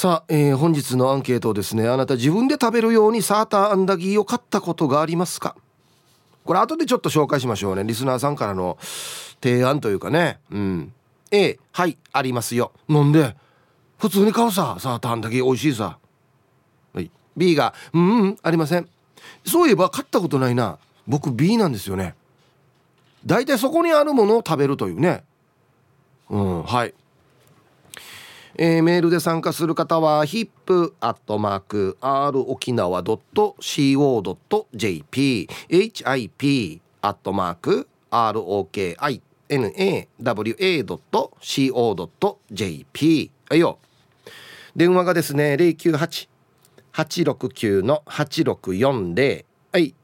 さあ、えー、本日のアンケートですねあなた自分で食べるようにサーターアンダギーを買ったことがありますか？これ後でちょっと紹介しましょうね。リスナーさんからの提案というかね。うん。A はいありますよ。なんで？普通に買うさサーターアンダギー美味しいさ。はい。B がうんうんありません。そういえば買ったことないな。僕 B なんですよね。大体そこにあるものを食べるというね。うんはい。えー、メールで参加する方は hip.r 沖縄 .co.jp hip アットマーク ROKINAWA.co.jp はいよ。電話がですね098-869の8640はい。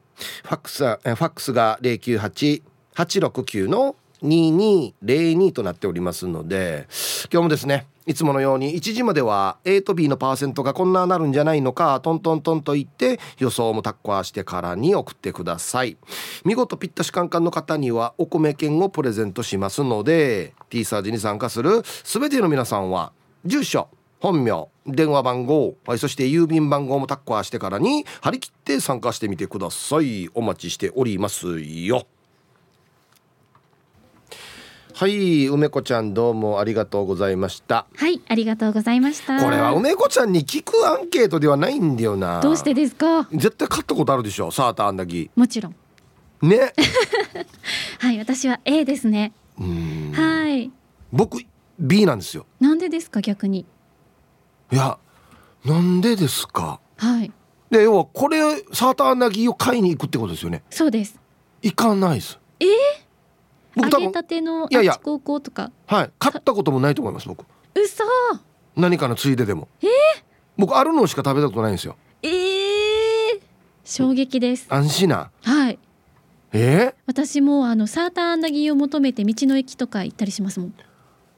ファックスファックスが098-869の2202となっておりますので今日もですねいつものように1時までは A と B のパーセントがこんななるんじゃないのかトントントンと言って予想もタッコアしてからに送ってください。見事ピッタシカンカンの方にはお米券をプレゼントしますので T サージに参加する全ての皆さんは住所本名電話番号、そして郵便番号もタッコアしてからに張り切って参加してみてください。お待ちしておりますよ。はい梅子ちゃんどうもありがとうございました。はいありがとうございました。これは梅子ちゃんに聞くアンケートではないんだよな。どうしてですか？絶対買ったことあるでしょサーターアンダギもちろん。ね。はい私は A ですね。はい。僕 B なんですよ。なんでですか逆に？いやなんでですか？はい。で要はこれサーターアンダギーを買いに行くってことですよね。そうです。行かないです。えー？僕揚げたてのあち高校とか。はい。買ったこともないと思います僕。嘘。何かのついででも。え？ー、僕あるのしか食べたことないんですよ。えー、衝撃です。安心な。はい。え？ー、私もあのサーターアンダギーを求めて道の駅とか行ったりしますもん。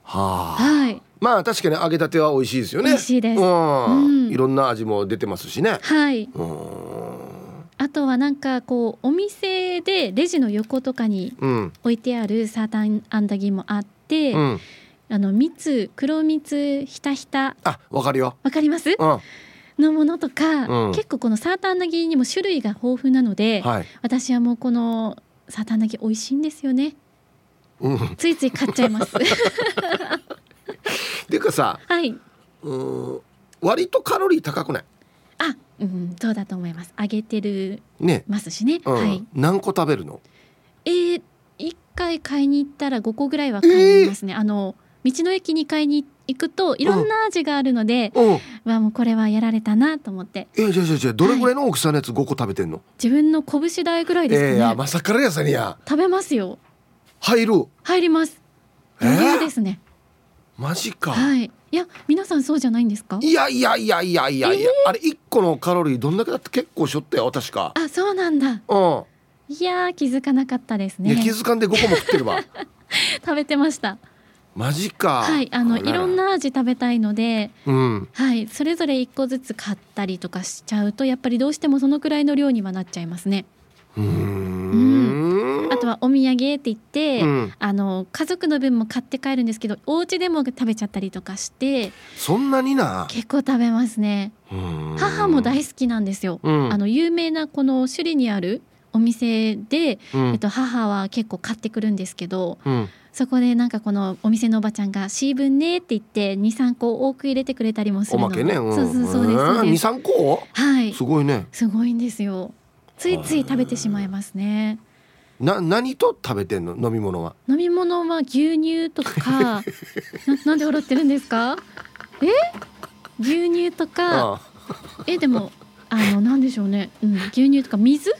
はあ、はい。まあ確かに揚げたては美味しいですよね。美味しいです、うん、いろんな味も出てますしね。はいあとはなんかこうお店でレジの横とかに置いてあるサーターアンダギーもあって、うん、あの蜜黒蜜ひたひた。あわかるよ。わかります、うん。のものとか、うん、結構このサーターアンダギーにも種類が豊富なので、はい、私はもうこのサーターアンダギー美味しいんですよね、うん、ついつい買っちゃいます。っ ていうかさ、はい、うん割とカロリー高くない？あうん、そうだと思います。揚げてるねますしね。うん、はい。何個食べるの？えー、一回買いに行ったら五個ぐらいは買いますね。えー、あの道の駅に買いに行くといろんな味があるので、うん、わもうこれはやられたなと思って。えー、じゃじゃじゃどれぐらいの大きさのやつ五個食べてんの？自分の拳大ぐらいですね。えー、まさかやさにや。食べますよ。入る。入ります。余裕ですね。えー、マジか。はい。いや皆さんそうじゃないんですか？いやいやいやいやいやいや、えー、あれ一個のカロリーどんだけだって結構しょったよ確か。あそうなんだ。うん。いや気づかなかったですね。気づかんで5個も食ってれば 食べてました。マジか。はいあのいろんな味食べたいので、うん、はいそれぞれ一個ずつ買ったりとかしちゃうとやっぱりどうしてもそのくらいの量にはなっちゃいますね。うんあとはお土産って言って、うん、あの家族の分も買って帰るんですけどお家でも食べちゃったりとかしてそんなにな？結構食べますね。母も大好きなんですよ、うん、あの有名なこの首里にあるお店で、うん、えっと、母は結構買ってくるんですけど、そこでなんかこのお店のおばちゃんが「シーブンね」って言って23個多く入れてくれたりもするの。おまけね、うん、そうそうそうです23個？はい。すごいね。すごいんですよ。ついつい食べてしまいますね。な何と食べてんの？飲み物は。飲み物は牛乳とか。ななんで笑ってるんですか？え？牛乳とか。えでもあのなんでしょうね、うん、牛乳とか水？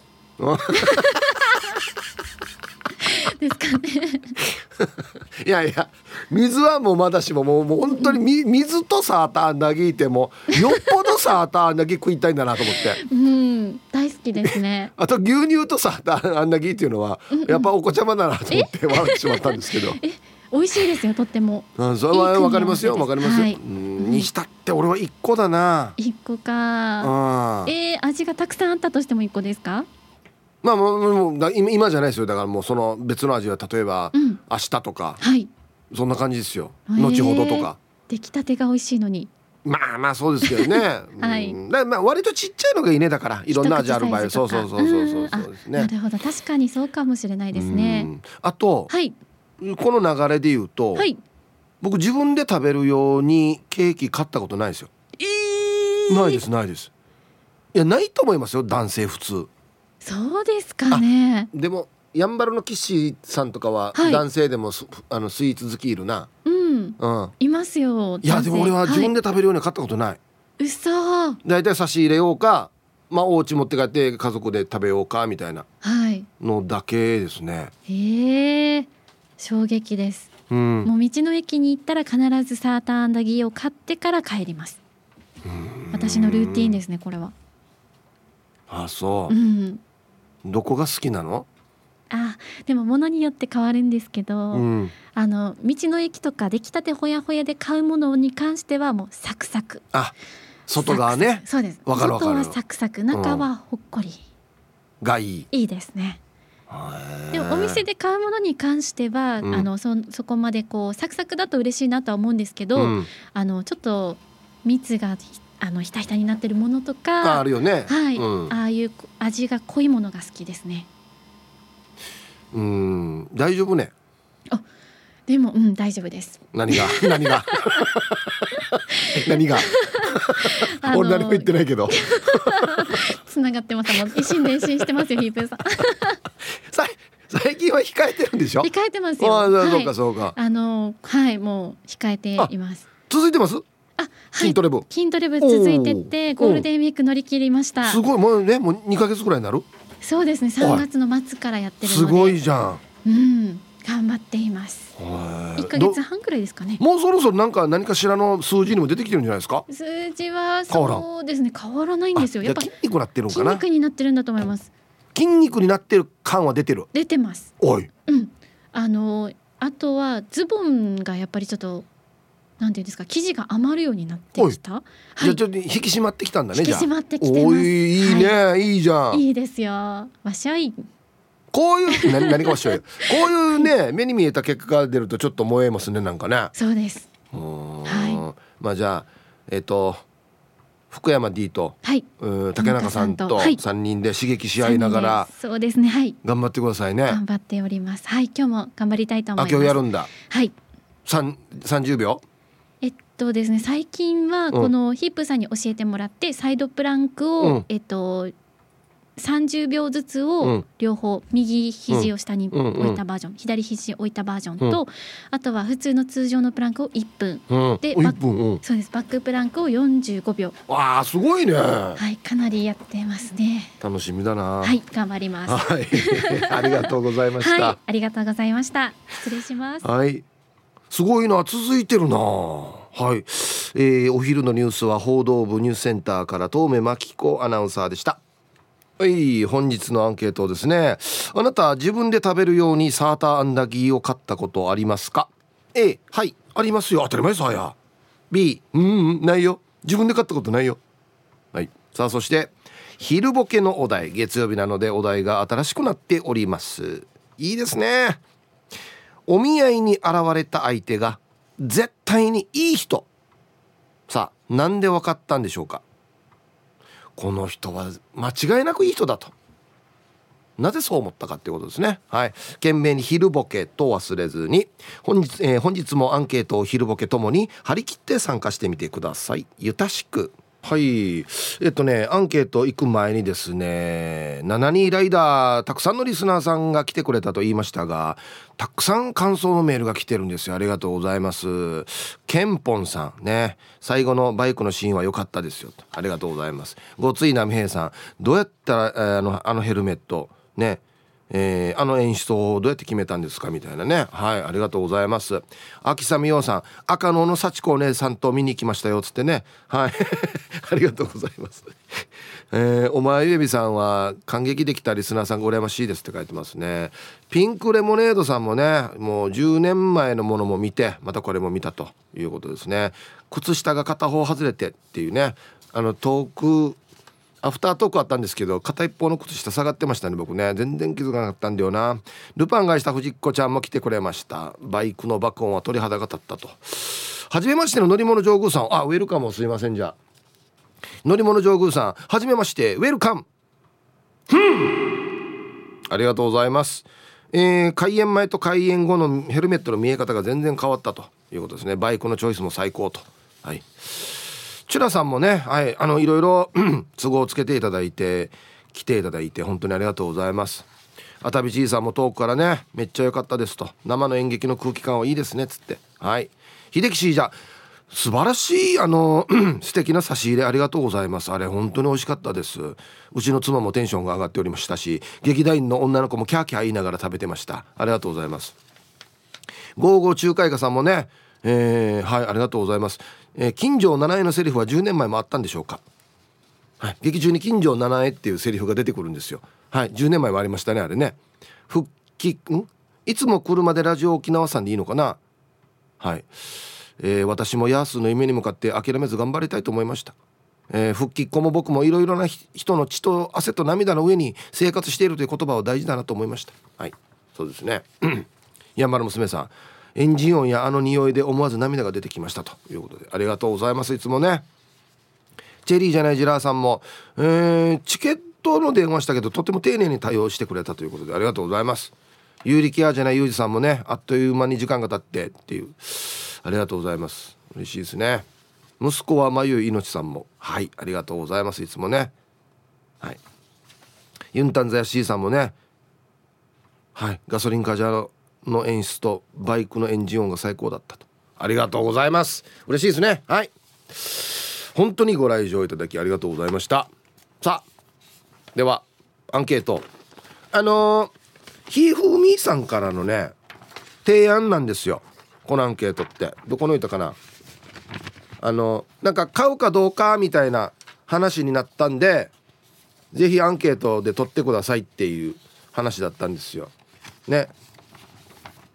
ですかね。いやいや水はもうまだしももうもう本当にみ水とサーターアンダギーってもよっぽどサーターアンダギー食いたいんだなと思って。うん大好きですね。あと牛乳とサーターアンダギーっていうのはやっぱお子ちゃまだなと思って笑ってしまったんですけど。え美味しいですよとっても。うんそれはわかりますよわかりますよ、はい、にしたって俺は一個だな。一個か。えー、味がたくさんあったとしても一個ですか？まあもうもう今じゃないですよ。だからもうその別の味は例えば、うん、明日とか、はい、そんな感じですよ。後ほどとか。出来たてが美味しいのにまあまあそうですけどね。はい。だまあ割とちっちゃいのがいいねだからいろんな味ある場合そうそうそうそうそうそうですね。なるほど確かにそうかもしれないですね。あと、はい、この流れで言うと、はい、僕自分で食べるようにケーキ買ったことないですよ。えー、ないですないです。いやないと思いますよ男性普通。そうですかね。でもやんばるの岸さんとかは男性でも、はい、あのスイーツ好きいるな。うん、うん、いますよ。いやでも俺は自分で食べるように買ったことない。はい、嘘。だいたい差し入れようか、まあお家持って帰って家族で食べようかみたいなのだけですね。へえ、衝撃です。うん、もう道の駅に行ったら必ずサーターアンダギーを買ってから帰ります。私のルーティンですねこれは。あそう、うん、どこが好きなの？あでも物によって変わるんですけど、うん、あの道の駅とか出来たてほやほやで買うものに関してはもうサクサク。あ外側ね。そうです。外はサクサク。中はほっこり、うん、がいいいいですね。でもお店で買うものに関しては、うん、あのそそこまでこうサクサクだと嬉しいなとは思うんですけど、あのちょっと蜜があのひたひたになってるものとかあるよね。はい、うん、ああいう味が濃いものが好きですねうん大丈夫ね。あでもうん大丈夫です。何が？何が？何が？俺何も言ってないけど。つながってます。もん一心伝心してますよ ヒープさん。最近は控えてるんでしょ？控えてますよ。あ、はい、そうかそうか。あのはいもう控えています。続いてます？あ、筋トレ部。筋トレ部続いてってゴールデンウィーク乗り切りました。すごい。もうねもう2か月ぐらいになる？そうですね。3月の末からやってるすごいじゃん。うん。頑張っています。一ヶ月半くらいですかね。もうそろそろなんか何かしらの数字にも出てきてるんじゃないですか？数字はそうですね。変わらないんですよ。やっぱ筋肉なってるのかな？筋肉になってるんだと思います。筋肉になってる感は出てる出てます。おい。うん。あのあとはズボンがやっぱりちょっとなんていうんですか生地が余るようになってきた？じゃちょっと引き締まってきたんだね。引き締まってきてます。いいね、はい、いいじゃん。いいですよ。わしゃい。こういう何何かわしゃい？こういうね目に見えた結果が出るとちょっと燃えますねなんかね。そうです。はい。まあじゃあえっ、ー、と。福山 D と、はい、竹中さんと三人で刺激し合いながら、はい、そうですねはい頑張ってくださいね頑張っておりますはい今日も頑張りたいと思いますあ今日やるんだはい三三十秒とですね最近はこのヒップさんに教えてもらってサイドプランクを、うん、えっと30秒ずつを両方右肘を下に置いたバージョン、左肘置いたバージョンと、あとは普通の通常のプランクを1分、でバッそうです。バックプランクを45秒。わあすごいね。はいかなりやってますね。楽しみだな。はい頑張ります。はい。ありがとうございました、はい、ありがとうございました。失礼します。はい。すごいな続いてるなはい、えー、お昼のニュースは報道部ニュースセンターから遠目真紀子アナウンサーでした。はい本日のアンケートですね。あなた自分で食べるようにサーターアンダギーを買ったことありますか？A はいありますよ。当たり前さや。B うんないよ。自分で買ったことないよ。はい。さあそして昼ボケのお題。月曜日なのでお題が新しくなっております。いいですね。お見合いに現れた相手が絶対にいい人。さあなんで分かったんでしょうか。この人は間違いなくいい人だと。なぜそう思ったかっていうことですね。はい。懸命に昼ボケと忘れずに本日,、えー、本日もアンケートを昼ボケともに張り切って参加してみてください。ゆたしく。はい。えっとねアンケート行く前にですね72ライダーたくさんのリスナーさんが来てくれたと言いましたがたくさん感想のメールが来てるんですよ。ありがとうございます。ケンポンさんね。最後のバイクのシーンは良かったですよ。ありがとうございます。ごついなみへいさん。どうやったらあのあのヘルメットねえー、あの演出をどうやって決めたんですかみたいなね。はいありがとうございます。秋雨陽さん赤野の幸子お姉さんと見に行きましたよつってね。はい ありがとうございます。えー、お前ゆえびさんは感激できたリスナーさんが羨ましいですって書いてますね。ピンクレモネードさんもねもう10年前のものも見てまたこれも見たということですね。靴下が片方外れてっていうね。あの遠くアフタートークあったんですけど片一方の靴下下がってましたね僕ね。全然気づかなかったんだよな。ルパンがした藤子ちゃんも来てくれました。バイクの爆音は鳥肌が立ったと。初めましての乗り物上宮さん。あウェルカムすいませんじゃ乗り物上宮さん。初めまして。ウェルカム。ありがとうございます。えー、開園前と開園後のヘルメットの見え方が全然変わったということですね。バイクのチョイスも最高と。はい。チュラさんもね、はい、あのいろいろ 都合をつけていただいて来ていただいて本当にありがとうございます。熱海じいさんも遠くからねめっちゃ良かったですと。生の演劇の空気感はいいですねっつって。はい。秀樹シージャ素晴らしいあの 素敵な差し入れありがとうございます。あれ本当に美味しかったです。うちの妻もテンションが上がっておりましたし劇団員の女の子もキャーキャー言いながら食べてました。ありがとうございます。ゴーゴー中華家さんもねえー、はいありがとうございます。えー、金城七重のセリフは10年前もあったんでしょうか、はい、劇中に金城七重っていうセリフが出てくるんですよ。はい。10年前もありましたねあれね。復帰ん？いつも車でラジオ沖縄さんでいいのかな？はい、えー、私もヤースの夢に向かって諦めず頑張りたいと思いました。えー、復帰っ子も僕もいろいろな人の血と汗と涙の上に生活しているという言葉は大事だなと思いました。はい。そうですね。山の娘さん。エンジン音やあの匂いで思わず涙が出てきましたということでありがとうございます。いつもね。チェリーじゃないジラーさんも、えー、チケットの電話したけどとても丁寧に対応してくれたということでありがとうございます。有力アじゃないユージさんもねあっという間に時間が経ってっていう。ありがとうございます。嬉しいですね。息子はまゆいのちさんも。はいありがとうございます。いつもね。はい。ユンタンザヤシーさんもね。はいガソリンカジャーのの演出とバイクのエンジン音が最高だったと。ありがとうございます。嬉しいですね。はい。本当にご来場いただきありがとうございました。さあではアンケート。あのー、ひーふーみーさんからのね提案なんですよ。このアンケートって。どこのいたかな？あのなんか買うかどうかみたいな話になったんで是非アンケートで取ってくださいっていう話だったんですよ。ね。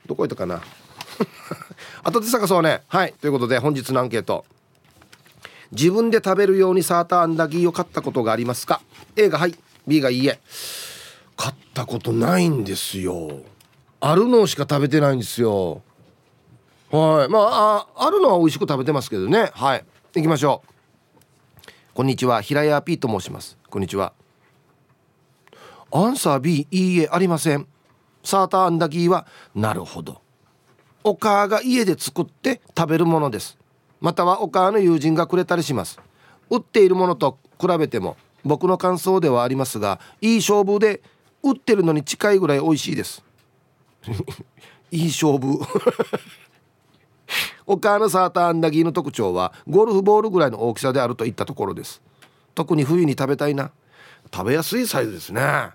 どこ行ったかな？後で探そうね。はい。ということで本日のアンケート。自分で食べるようにサーターアンダギーを買ったことがありますか？A がはい。B がいいえ。買ったことないんですよ。あるのしか食べてないんですよ。はい。まああるのは美味しく食べてますけどね。はい。行きましょう。こんにちは。平屋 P と申します。こんにちは。アンサー B いいえありません。サーターアンダギーはなるほど。お母が家で作って食べるものです。またはお母の友人がくれたりします。売っているものと比べても僕の感想ではありますがいい勝負で売ってるのに近いぐらい美味しいです。いい勝負。お母のサーターアンダギーの特徴はゴルフボールぐらいの大きさであるといったところです。特に冬に食べたいな。食べやすいサイズですね。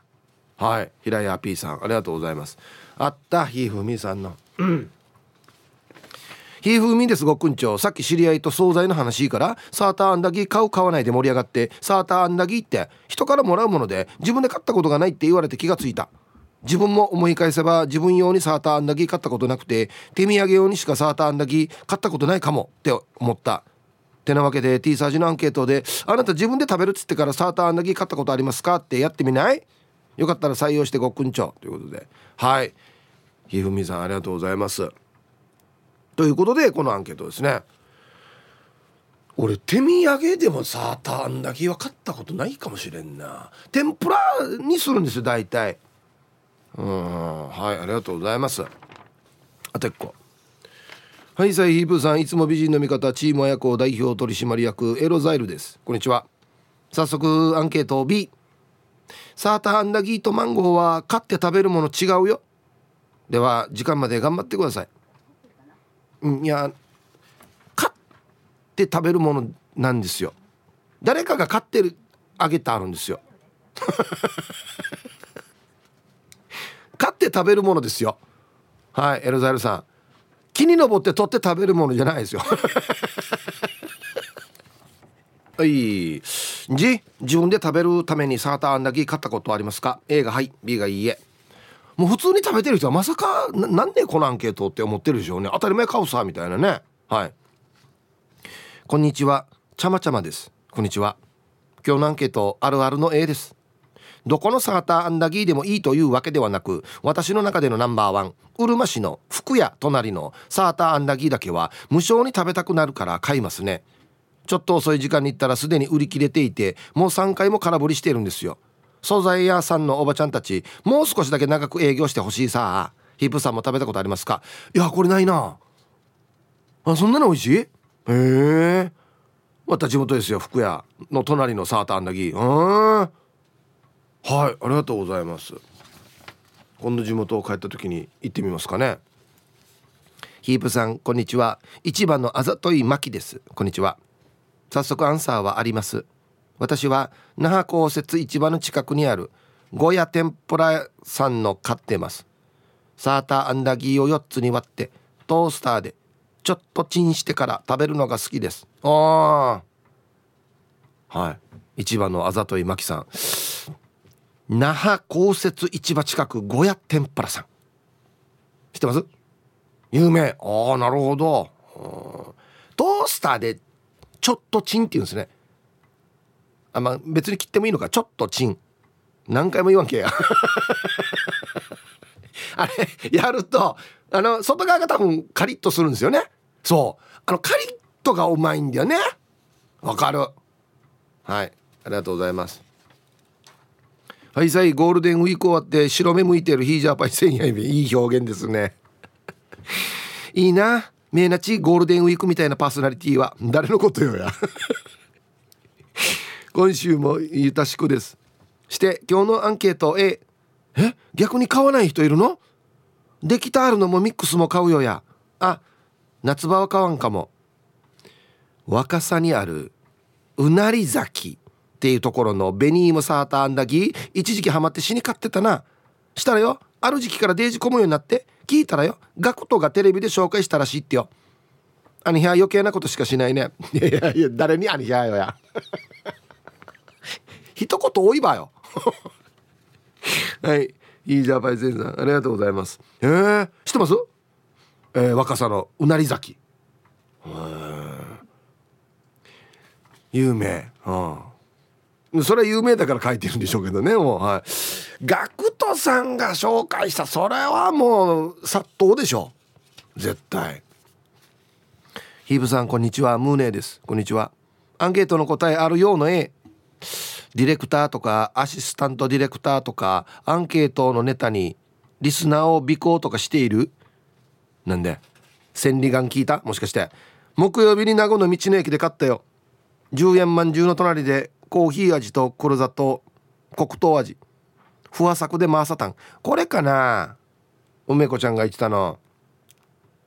はい。平屋 P さんありがとうございます。あったひふみさんの。ひふみですごくんちょう。さっき知り合いと惣菜の話いいからサーターアンダギー買う買わないで盛り上がってサーターアンダギーって人からもらうもので自分で買ったことがないって言われて気がついた。自分も思い返せば自分用にサーターアンダギー買ったことなくて手土産用にしかサーターアンダギー買ったことないかもって思った。てなわけで T サージのアンケートで「あなた自分で食べるっつってからサーターアンダギー買ったことありますか?」ってやってみない？よかったら採用してごっくんちょということで。はい。ひふみさんありがとうございます。ということでこのアンケートですね。俺手土産でもサーターアンダギーは買ったことないかもしれんな。天ぷらにするんですよ大体。うん。はいありがとうございます。あと1個。はいさいヒープさん。いつも美人の味方チーム親子代表取締役エロザイルです。こんにちは。早速アンケート B サーターアンダギーとマンゴーは買って食べるもの違うよ。では時間まで頑張ってください。いや買って食べるものなんですよ。誰かが買ってるあげてあるんですよ。買って食べるものですよ。はいエロザイルさん。木に登って取って食べるものじゃないですよ。はい。じ自分で食べるためにサーターアンダギー買ったことありますか？A がはい。B がいいえ。もう普通に食べてる人はまさかなんでこのアンケートって思ってるでしょうね。当たり前買うさみたいなね。はい。こんにちは。ちゃまちゃまです。こんにちは。今日のアンケートあるあるの A です。どこのサーターアンダギーでもいいというわけではなく私の中でのナンバーワンうるま市の福屋隣のサーターアンダギーだけは無償に食べたくなるから買いますね。ちょっと遅い時間に行ったらすでに売り切れていてもう3回も空振りしてるんですよ。素材屋さんのおばちゃんたちもう少しだけ長く営業してほしいさ。ヒープさんも食べたことありますか？いやこれないな。あそんなの美味しい？へえ。また地元ですよ福屋。の隣のサーターアンダギー。うんはいありがとうございます。今度地元を帰った時に行ってみますかね。ヒープさんこんにちは。一番のあざといまきです。こんにちは。早速アンサーはあります。私は那覇公設市場の近くにあるゴヤ天ぷらさんの買ってます。サーターアンダギーを4つに割ってトースターでちょっとチンしてから食べるのが好きです。ああはい。市場のあざといまきさん。那覇公設市場近く小屋天ぷらさん。知ってます？有名。ああなるほど。トースターでちょっとチンって言うんですね。あまあ別に切ってもいいのか。ちょっとチン何回も言わんけや。あれやるとあの外側が多分カリッとするんですよね。そう。あのカリッとがうまいんだよね。わかる。はい。ありがとうございます。はいさいゴールデンウィーク終わって白目向いてるヒージャーパイセンヤイいい表現ですね。いいな。メイナチゴールデンウィークみたいなパーソナリティは誰のことよや。今週もゆたしくです。して今日のアンケート A え？逆に買わない人いるの？できたあるのもミックスも買うよや。あ夏場は買わんかも。若さにあるうなり咲きっていうところのベニームサーターアンダギー一時期ハマって死に買ってたな。したらよある時期からデージ込むようになって聞いたらよガクトがテレビで紹介したらしいってよ。アニヒャ余計なことしかしないね。いやいやいや誰にアニヒャよや。一言多いばよ。はい。いいじゃバイゼンさん。ありがとうございます。えー、知ってます？えー、若さのうなり咲き。有名。うん。それは有名だから書いてるんでしょうけどねもうはい。ガクトさんが紹介したそれはもう殺到でしょ。絶対。ヒーブさんこんにちは。ムーネーです。こんにちは。アンケートの答えあるようの A ディレクターとかアシスタントディレクターとかアンケートのネタにリスナーを尾行とかしている。なんで千里眼聞いた？もしかして。木曜日に名護の道の駅で買ったよ。10円まんじゅうの隣でコーヒー味と黒砂糖黒糖味。ふわさくでマーサタンこれかな？梅子ちゃんが言ってたの。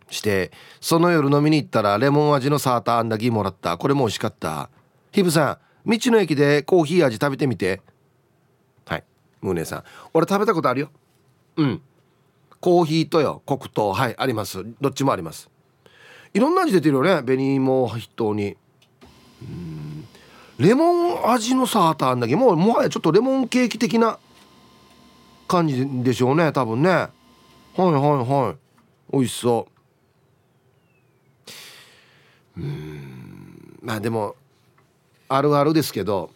してその夜飲みに行ったらレモン味のサーターアンダギーもらった。これも美味しかった。ヒブさん道の駅でコーヒー味食べてみて。はい。ムーネさん。俺食べたことあるよ。うん。コーヒーとよ黒糖。はいあります。どっちもあります。いろんな味出てるよね。紅芋筆頭に。うん。レモン味のサーターアンダギーもうもはやちょっとレモンケーキ的な感じでしょうね多分ね。はいはいはい。美味しそう。うん。まあでもあるあるですけど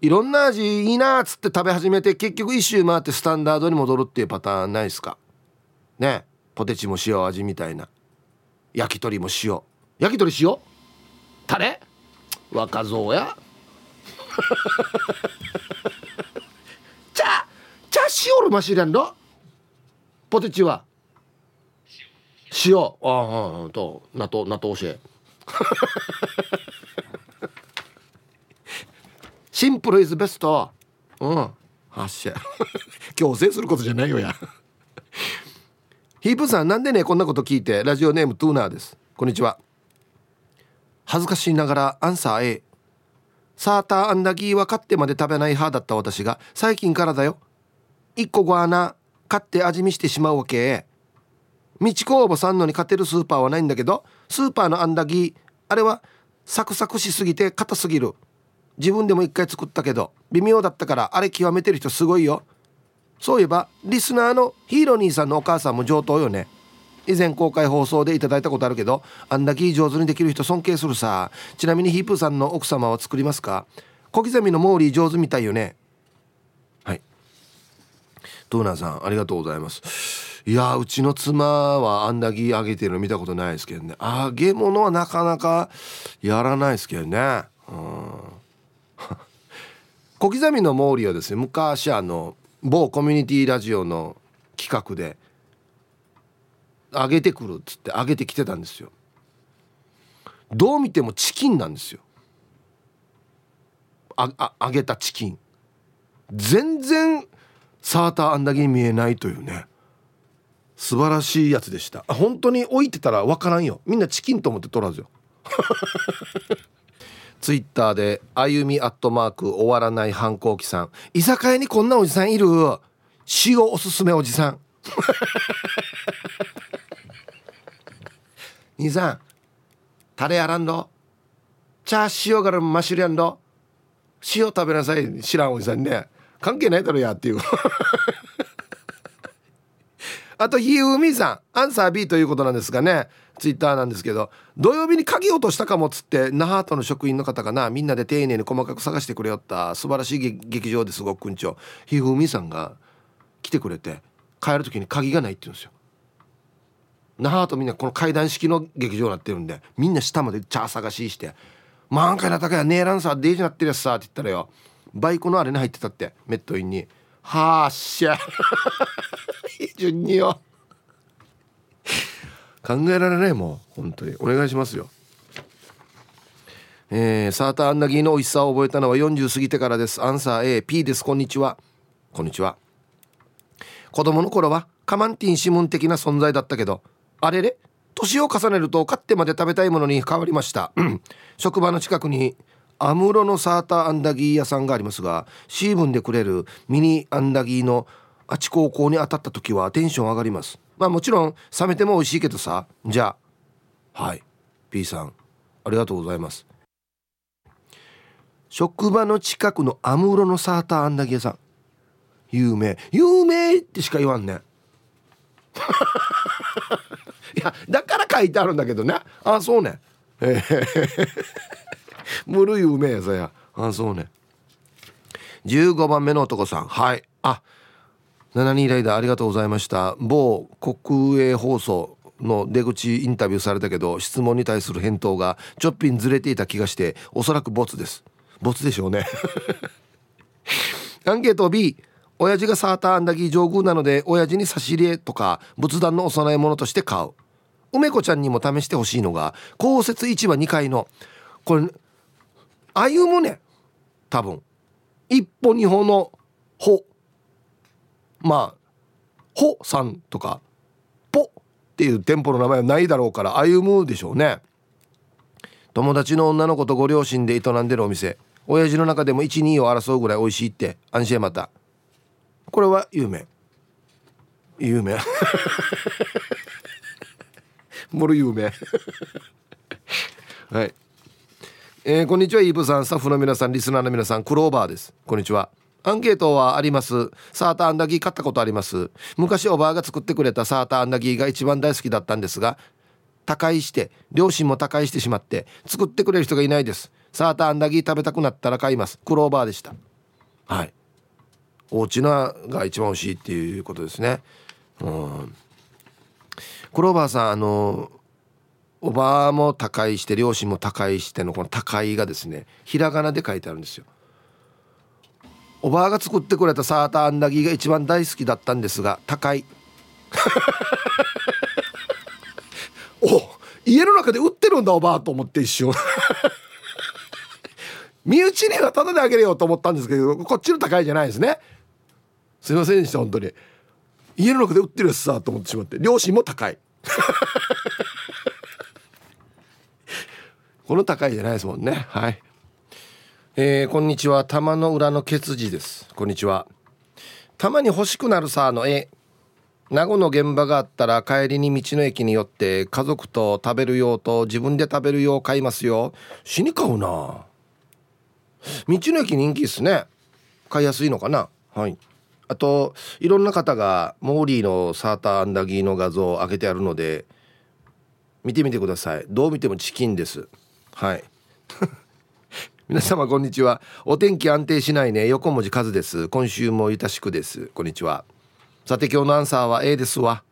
いろんな味いいなっつって食べ始めて結局一周回ってスタンダードに戻るっていうパターンないですか？ね。ポテチも塩味みたいな。焼き鳥も塩。焼き鳥塩？タレ？若造や。ちゃちゃ塩るましらんの？ポテチは。塩。ああと納豆納豆教え。シンプルイズベストうん発射 強制することじゃないよや。ヒープさんなんでねこんなこと聞いて？ラジオネームトゥーナーです。こんにちは恥ずかしいながらアンサー A サーターアンダギーは買ってまで食べない派だった私が最近からだよ。1個ご穴買って味見してしまうわけ。道工房さんのに勝てるスーパーはないんだけどスーパーのアンダギーあれはサクサクしすぎて硬すぎる。自分でも一回作ったけど微妙だったからあれ極めてる人すごいよ。そういえばリスナーのヒーロー兄さんのお母さんも上等よね。以前公開放送でいただいたことあるけどあんだけ上手にできる人尊敬するさ。ちなみにヒープーさんの奥様は作りますか？小刻みのモーリー上手みたいよね。はい。トーナーさんありがとうございます。いやうちの妻はあんだけ揚げてるの見たことないですけどね。揚げ物はなかなかやらないですけどね。うん。小刻みのモーリーはですね昔あの某コミュニティラジオの企画で上げてくるっつって上げてきてたんですよ。どう見てもチキンなんですよ。ああ揚げたチキン。全然サーターアンダギーに見えないというね。素晴らしいやつでした。本当に置いてたら分からんよ。みんなチキンと思って取らずよ。ツイッターで「あゆみアットマーク終わらない反抗期さん」居酒屋にこんなおじさんいる？塩おすすめおじさん。兄さんタレやらんどチャー塩からマシュリアンド塩食べなさい知らんおじさんね関係ないだろやっていうあとひうみさんアンサー B ということなんですがねツイッターなんですけど土曜日に鍵落としたかもっつって那覇との職員の方がなみんなで丁寧に細かく探してくれよった素晴らしい劇場ですごくんちょひふみさんが来てくれて帰る時に鍵がないって言うんですよ那覇とみんなこの階段式の劇場になってるんでみんな下までチャー探しして「満開な高やねえらんさデージなってるやつさ」って言ったらよバイクのあれに入ってたってメットインに「はあしゃ順によ。考えられないもう本当に。お願いしますよ。えー、サーターアンダギーの美味しさを覚えたのは40過ぎてからです。アンサー AP です。こんにちは。こんにちは。子供の頃はカマンティンシムン的な存在だったけどあれれ？年を重ねると買ってまで食べたいものに変わりました。職場の近くにアムロのサーターアンダギー屋さんがありますがシーブンでくれるミニアンダギーのあち高校に当たった時はテンション上がります。まあもちろん冷めても美味しいけどさ。じゃあはい。P さんありがとうございます。職場の近くのアムロのサーターアンダギー屋さん。有名。有名ってしか言わんね いやだから書いてあるんだけどね。あそうね。ええ無類有名やさや。あそうね。15番目の男さん。はい。あ72ライダーありがとうございました。某国営放送の出口インタビューされたけど質問に対する返答がちょっぴんずれていた気がしておそらくボツです。ボツでしょうね。アンケート B 親父がサーターアンダギー上宮なので親父に差し入れとか仏壇のお供え物として買う。梅子ちゃんにも試してほしいのが公設市場2階のこれ歩むね多分。一歩二歩の「歩」まあ「ほ」さんとか「ぽ」っていう店舗の名前はないだろうから歩むでしょうね。友達の女の子とご両親で営んでるお店。親父の中でも12を争うぐらい美味しいって。安心また。これは有名。有名。もろ有名。はい。えー、こんにちはイーブさん。スタッフの皆さんリスナーの皆さんクローバーです。こんにちは。アンケートはあります。サーターアンダギー買ったことあります。昔おばあが作ってくれたサーターアンダギーが一番大好きだったんですが他界して両親も他界してしまって作ってくれる人がいないです。サーターアンダギー食べたくなったら買います。クローバーでした。はい。お家のが一番美味しいっていうことですね。うん。クローバーさんあのおばあも他界して両親も他界してのこの他界がですねひらがなで書いてあるんですよ。おばあが作ってくれたサーターアンダギーが一番大好きだったんですが高い お家の中で売ってるんだおばあと思って一瞬。身内にはタダであげるよと思ったんですけどこっちの高いじゃないですね。すいませんでした本当に。家の中で売ってるやつさと思ってしまって。両親も高い。この高いじゃないですもんね。はい。えー、こんにちは。玉の裏のケツジです。こんにちは。たまに欲しくなるさの絵。名護の現場があったら帰りに道の駅に寄って家族と食べる用と自分で食べる用買いますよ。死に買うな。道の駅人気ですね。買いやすいのかな。はい。あといろんな方がモーリーのサーターアンダギーの画像を上げてあるので見てみてください。どう見てもチキンです。はい。皆様こんにちは。お天気安定しないね。横文字数です。今週もゆたしくです。こんにちは。さて今日のアンサーは A ですわ。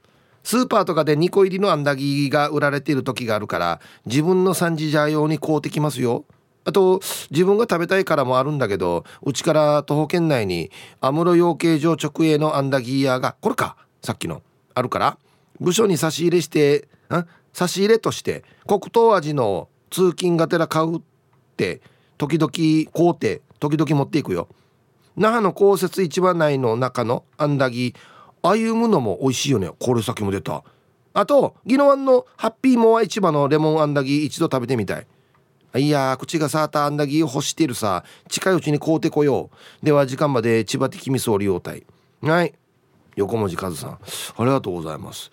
スーパーとかで2個入りのあんだぎが売られている時があるから自分の3時じゃ用に買うてきますよ。あと自分が食べたいからもあるんだけどうちから徒歩圏内に安室養鶏場直営のアンダギー屋がこれかさっきのあるから部署に差し入れしてん差し入れとして黒糖味の通勤がてら買うって時々買うて時々持っていくよ。那覇の公設市場内の中のあんだぎ歩むのも美味しいよね。これ先も出た。あと宜野湾のハッピーモア市場のレモンあんだぎ一度食べてみたい。いや口がサーターあんだぎ欲してるさ。近いうちに買うてこよう。では時間まで千葉的味噌利用隊はい。横文字和さん。ありがとうございます。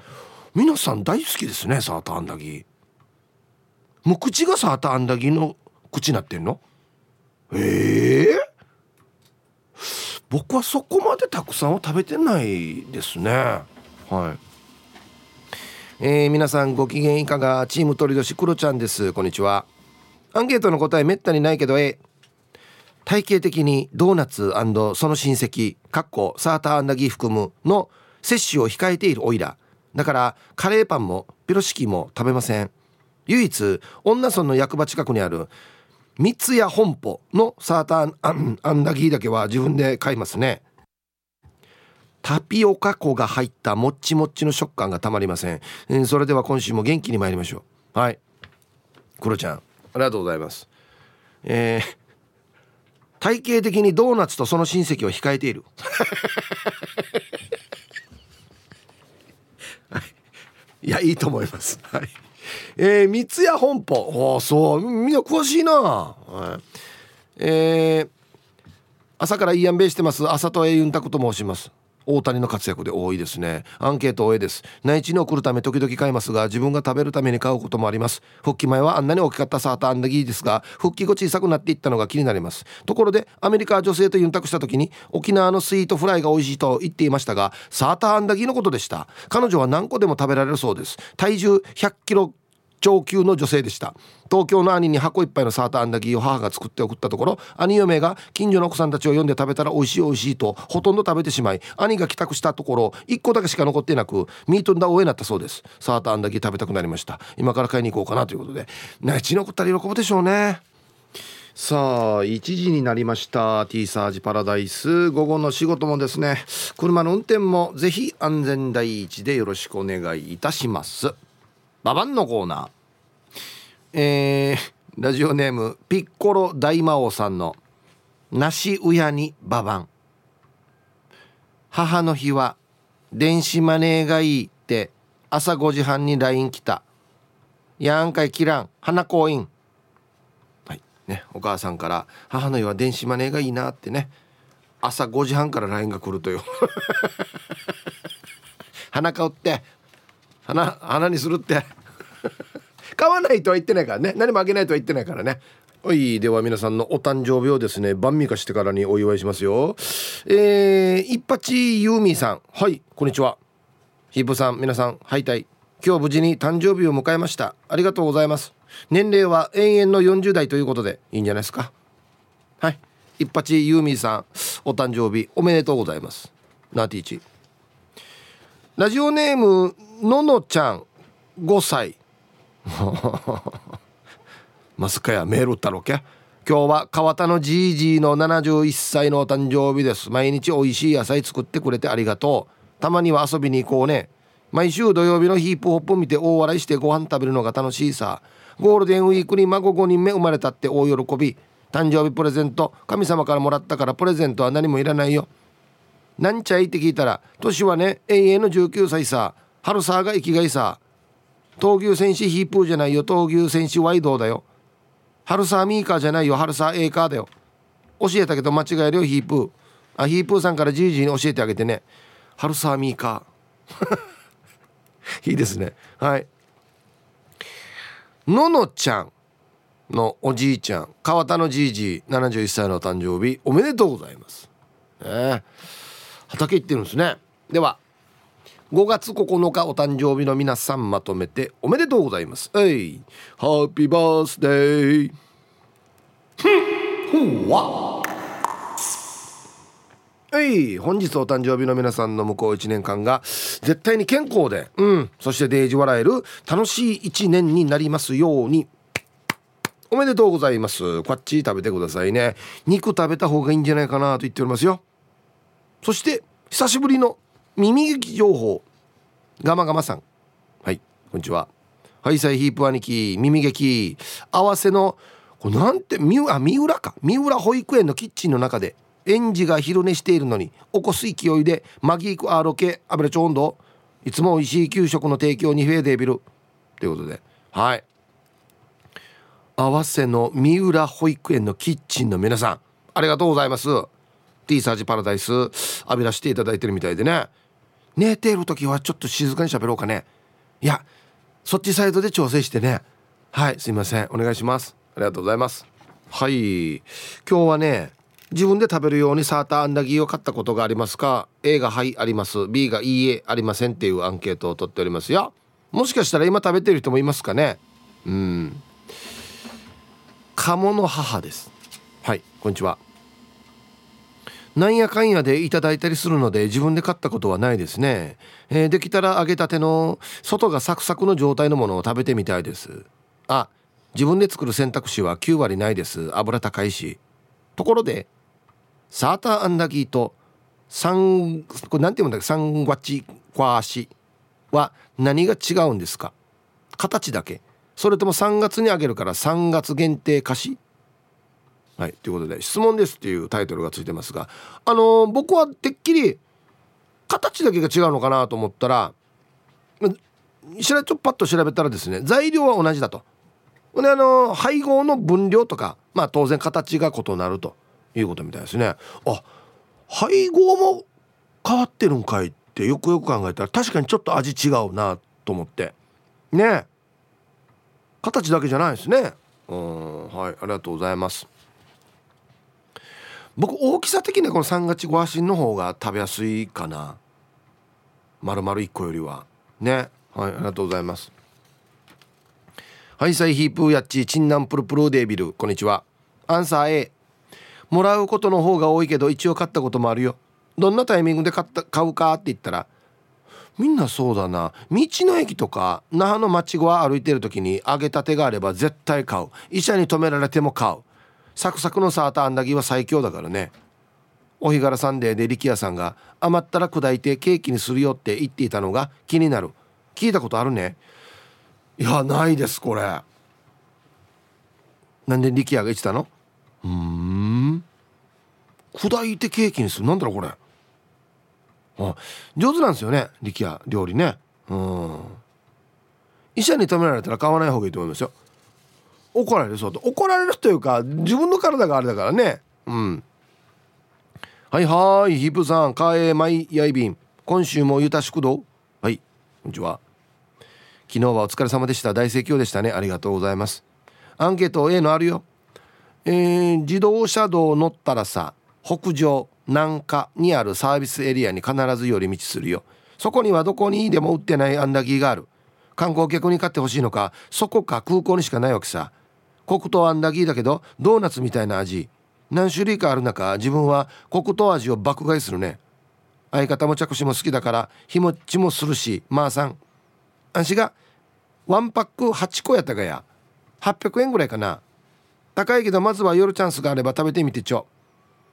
皆さん大好きですねサーターアンダギーもう口がサーターアンダギーの口なってんの？ええー、僕はそこまでたくさんは食べてないですね。はい。えー、皆さんご機嫌いかが？チーム鳥年クロちゃんです。こんにちは。アンケートの答えめったにないけど A 体系的にドーナツその親戚かっこサーターアンダギー含むの摂取を控えているオイラだからカレーパンもピロシキも食べません。唯一女村の役場近くにある三ツ矢本舗のサーターアンダギーだけは自分で買いますね。タピオカ粉が入ったもっちもっちの食感がたまりません、えー、それでは今週も元気に参りましょう。はい。クロちゃん。ありがとうございます。えー、体系的にドーナツとその親戚を控えている。い。やいいと思います。はい。えー、三ツ矢本舗。あそう。みんな詳しいな、はい、えー、朝からいいやんべしてます。朝と英雄拓と申します。大谷の活躍で多いですね。アンケート多いです。内地に送るため時々買いますが自分が食べるために買うこともあります。復帰前はあんなに大きかったサーターアンダギーですが復帰後小さくなっていったのが気になります。ところでアメリカ女性とユンタクした時に沖縄のスイートフライが美味しいと言っていましたがサーターアンダギーのことでした。彼女は何個でも食べられるそうです。体重100キロ超級の女性でした。東京の兄に箱いっぱいのサーターアンダギーを母が作って送ったところ兄嫁が近所の奥さんたちを呼んで食べたら美味しい美味しいとほとんど食べてしまい兄が帰宅したところ1個だけしか残ってなくミートンダオになったそうです。サーターアンダギー食べたくなりました。今から買いに行こうかなということで。ねちのこったら喜ぶでしょうね。さあ1時になりました。T サージパラダイス。午後の仕事もですね。車の運転もぜひ安全第一でよろしくお願いいたします。ババンのコーナー。えー、ラジオネームピッコロ大魔王さんの「梨親にババン」母の日は電子マネーがいいって朝5時半に LINE 来た。やんかいキラン花婚姻はいねお母さんから母の日は電子マネーがいいなってね。朝5時半から LINE が来るとよ花買う って。花花にするって。買わないとは言ってないからね。何もあげないとは言ってないからね。はいでは皆さんのお誕生日をですね晩味化してからにお祝いしますよ。えー、一八ユーミーさん。はいこんにちは。ヒープさん皆さんハイタイ今日無事に誕生日を迎えました。ありがとうございます。年齢は永遠の40代ということでいいんじゃないですか。はい一八ユーミーさんお誕生日おめでとうございます。ナーティーチ。ラジオネームののちゃん5歳。まさかやメールったろけ今日は川田のじいじいの71歳のお誕生日です。毎日美味しい野菜作ってくれてありがとう。たまには遊びに行こうね。毎週土曜日のヒップホップ見て大笑いしてご飯食べるのが楽しいさ。ゴールデンウィークに孫5人目生まれたって大喜び。誕生日プレゼント。神様からもらったからプレゼントは何もいらないよ。なんちゃいって聞いたら年はね永遠の19歳さ。春さが生きがいさ。闘牛戦士ヒープーじゃないよ。闘牛戦士ワイドだよ。春サーミーカーじゃないよ。春サーエーカーだよ。教えたけど間違えるよヒープー。あヒープーさんからじいじいに教えてあげてね。春サーミーカー。いいですね。はい。ののちゃんのおじいちゃん。川田のじいじ71歳の誕生日。おめでとうございます。ね。畑行ってるんですね。では5月9日お誕生日の皆さんまとめておめでとうございます。はい。ハッピーバースデー。ほわはい本日お誕生日の皆さん。の向こう1年間が絶対に健康でうん。そしてデージ笑える楽しい1年になりますようにおめでとうございますこっち食べてくださいね肉食べた方がいいん。じゃないかなと言っておりますよそして久しぶりの耳劇情報。ガマガマさん。はいこんにちは。ハイサイヒープ兄貴耳劇合わせのこれなんて三浦三浦か。三浦保育園のキッチンの中で園児が昼寝しているのに起こす勢いでマギークアーロケ油ちょ温度いつも美味しい給食の提供にフェーデービル。ということで。はい。合わせの三浦保育園のキッチンの皆さんありがとうございます。T サージパラダイス浴び出していただいてるみたいでね。寝ている時はちょっと静かに喋ろうかね。いやそっちサイドで調整してね。はいすいません。お願いします。ありがとうございます。はい。今日はね自分で食べるようにサーターアンダギーを買ったことがありますか？A がはいあります。B がいいえありませんっていうアンケートを取っておりますよ。もしかしたら今食べてる人もいますかね？うん。鴨の母です。はいこんにちは。なんやかんやでいただいたりするので自分で買ったことはないですね、えー、できたら揚げたての外がサクサクの状態のものを食べてみたいです。あ自分で作る選択肢は9割ないです。油高いし。ところでサーターアンダギーとサンこれなんて言うんだっけ？サンワチクワーシは何が違うんですか？形だけ。それとも3月にあげるから3月限定菓子？はい、ということで「質問です」っていうタイトルがついてますがあのー、僕はてっきり形だけが違うのかなと思ったらしらちょっとパッと調べたらですね材料は同じだと。であのー、配合の分量とかまあ当然形が異なるということみたいですね。あ配合も変わってるんかいってよくよく考えたら確かにちょっと味違うなと思ってね形だけじゃないですね。うんはいありがとうございます。僕大きさ的にはこの三月ご足の方が食べやすいかな。丸々1個よりは。ね。はいありがとうございます。はいサイヒープーヤッチチンナンプルプルデービル。こんにちは。アンサー A もらうことの方が多いけど一応買ったこともあるよ。どんなタイミングで買った買うかって言ったらみんなそうだな。道の駅とか那覇の町子は歩いてる時に揚げたてがあれば絶対買う。医者に止められても買う。サクサクのサーターアンダギーは最強だからね。お日柄サンデーで力也さんが余ったら砕いてケーキにするよって言っていたのが気になる。聞いたことあるね。いやないですこれ。なんで力也が言ってたの？うん。砕いてケーキにする。なんだろうこれ。あ上手なんですよね力也料理ね。うん。医者に止められたら買わない方がいいと思いますよ。怒られるそう。と怒られるというか自分の体があれだからね。うん。はいはいヒップさんカエマイヤイビン。今週もゆたしくどはいこんにちは。昨日はお疲れ様でした。大盛況でしたね。ありがとうございます。アンケート A のあるよ。えー、自動車道乗ったらさ北上南下にあるサービスエリアに必ず寄り道するよ。そこにはどこにでも売ってないアンダギーがある。観光客に買ってほしいのかそこか空港にしかないわけさ。黒糖あんだギーだけどドーナツみたいな味。何種類かある中自分は黒糖味を爆買いするね。相方も着手も好きだから日持ちもするしまあさん。あんしがワンパック8個やったがや。800円ぐらいかな。高いけどまずは夜チャンスがあれば食べてみてちょ。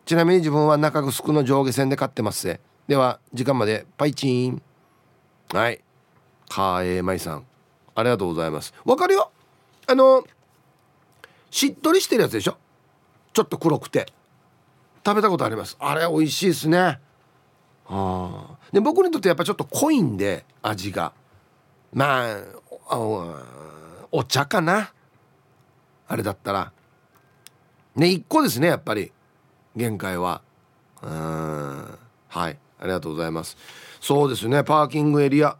ちなみに自分は中城の上下線で買ってますでは時間までパイチーン。はい。かーえーまいさん。ありがとうございます。わかるよ。あのしっとりしてるやつでしょ？ちょっと黒くて。食べたことあります。あれ美味しいですね。あで僕にとってやっぱちょっと濃いんで味が。まあお茶かな？あれだったら。ね1個ですねやっぱり。限界は。うんはい。ありがとうございます。そうですねパーキングエリア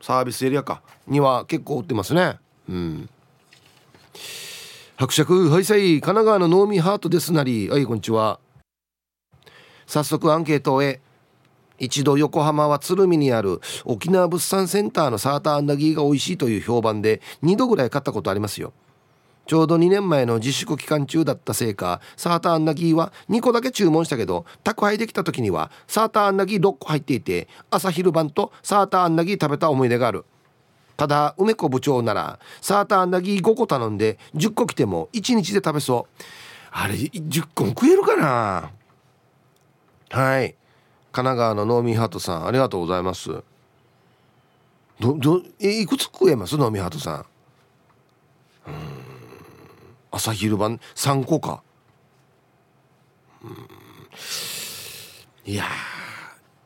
サービスエリアか。には結構売ってますね。うん。伯爵はいさい神奈川のノーミーハートですなり。はいこんにちは。早速アンケートへ。一度横浜は鶴見にある沖縄物産センターのサーターアンダギーが美味しいという評判で2度ぐらい買ったことありますよ。ちょうど2年前の自粛期間中だったせいかサーターアンダギーは2個だけ注文したけど宅配できた時にはサーターアンダギー6個入っていて朝昼晩とサーターアンダギー食べた思い出がある。ただ梅子部長ならサーターアンダギー5個頼んで10個来ても1日で食べそう。あれ10個も食えるかな？はい。神奈川のノーミーハートさんありがとうございます。どどえいくつ食えます？ノーミーハートさん。うん。朝昼晩3個か。うん。いや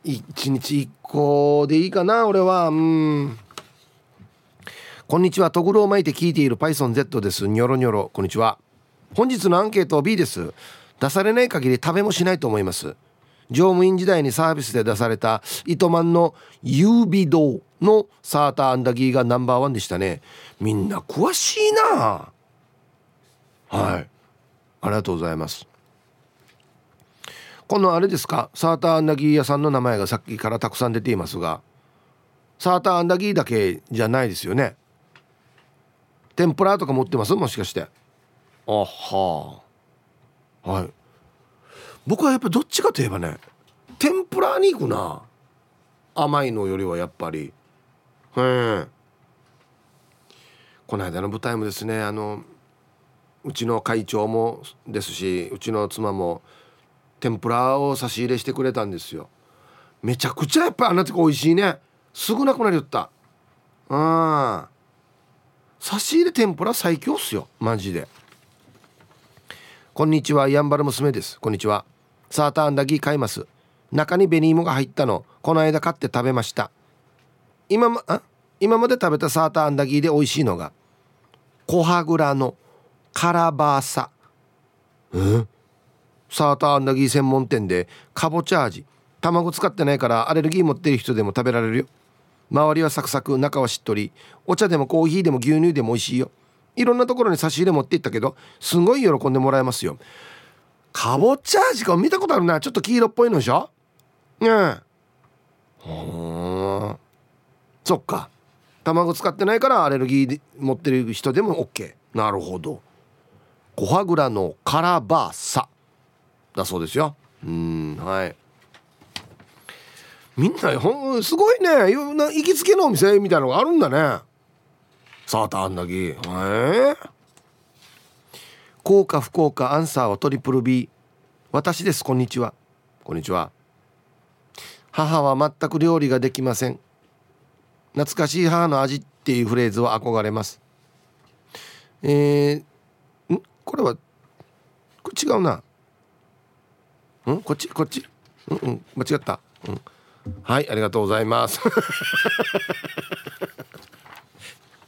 1日1個でいいかな俺は。うん。こんにちは。トグロを巻いて聞いている PythonZ です。ニョロニョロ。こんにちは。本日のアンケート B です。出されない限り食べもしないと思います。乗務員時代にサービスで出された糸満の優美堂のサーターアンダギーがナンバーワンでしたね。みんな詳しいな。はい。ありがとうございます。このあれですか？サーターアンダギー屋さんの名前がさっきからたくさん出ていますがサーターアンダギーだけじゃないですよね。天ぷらとか持ってます？もしかして。あははい。僕はやっぱどっちかといえばね天ぷらに行くな。甘いのよりはやっぱり。うん。この間の舞台もですねあのうちの会長もですしうちの妻も天ぷらを差し入れしてくれたんですよ。めちゃくちゃやっぱあんなとこ美味しいね。すぐなくなりよった。うん差し入れ天ぷら最強っすよマジで。こんにちはやんばる娘です。こんにちは。サーターアンダギー買います。中に紅芋が入ったの。この間買って食べました。今ま今まで食べたサーターアンダギーで美味しいのがコハグラのカラバーサ。うんサーターアンダギー専門店でかぼちゃ味。卵使ってないからアレルギー持ってる人でも食べられるよ。周りはサクサク中はしっとり。お茶でもコーヒーでも牛乳でも美味しいよ。いろんなところに差し入れ持って行ったけどすごい喜んでもらえますよ。かぼちゃ味か。見たことあるな。ちょっと黄色っぽいのでしょ？うん。そっか。卵使ってないからアレルギー持ってる人でも OK なるほど。コハグラのカラバーサ。だそうですよ。うん。はい。みんなほんすごいね。な行きつけのお店みたいなのがあるんだね。サーターアンダギーえー、効果不効果アンサーはトリプル B 私です。こんにちは。こんにちは。母は全く料理ができません。懐かしい母の味っていうフレーズは憧れます。えー、ん？これはこれ違うな。ん？こっち？こっち？うん？うん。間違った、うん、はいありがとうございます。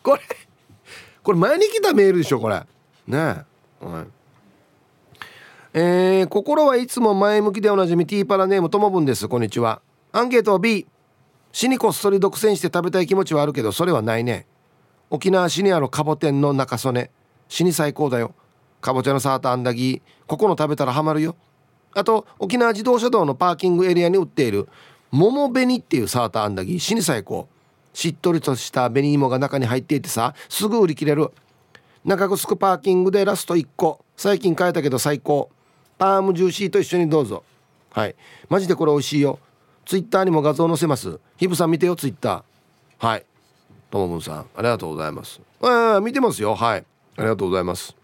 これこれ前に来たメールでしょこれ。ねえ、はい。えー、心はいつも前向きでおなじみティーパラネームともぶんです。こんにちは。アンケート B 死にこっそり独占して食べたい気持ちはあるけどそれはないね。沖縄市にあるカボ店の中曽根。死に最高だよ。かぼちゃのサーターアンダギー。ここの食べたらハマるよ。あと沖縄自動車道のパーキングエリアに売っている。桃紅っていうサーターアンダギー死に最高。しっとりとした紅芋が中に入っていてさすぐ売り切れる。中城パーキングでラスト1個。最近買えたけど最高。パームジューシーと一緒にどうぞ。はい。マジでこれ美味しいよ。ツイッターにも画像載せます。ヒブさん見てよツイッター。はい。ともぶんさんありがとうございます。あ見てますよ。はい。ありがとうございます。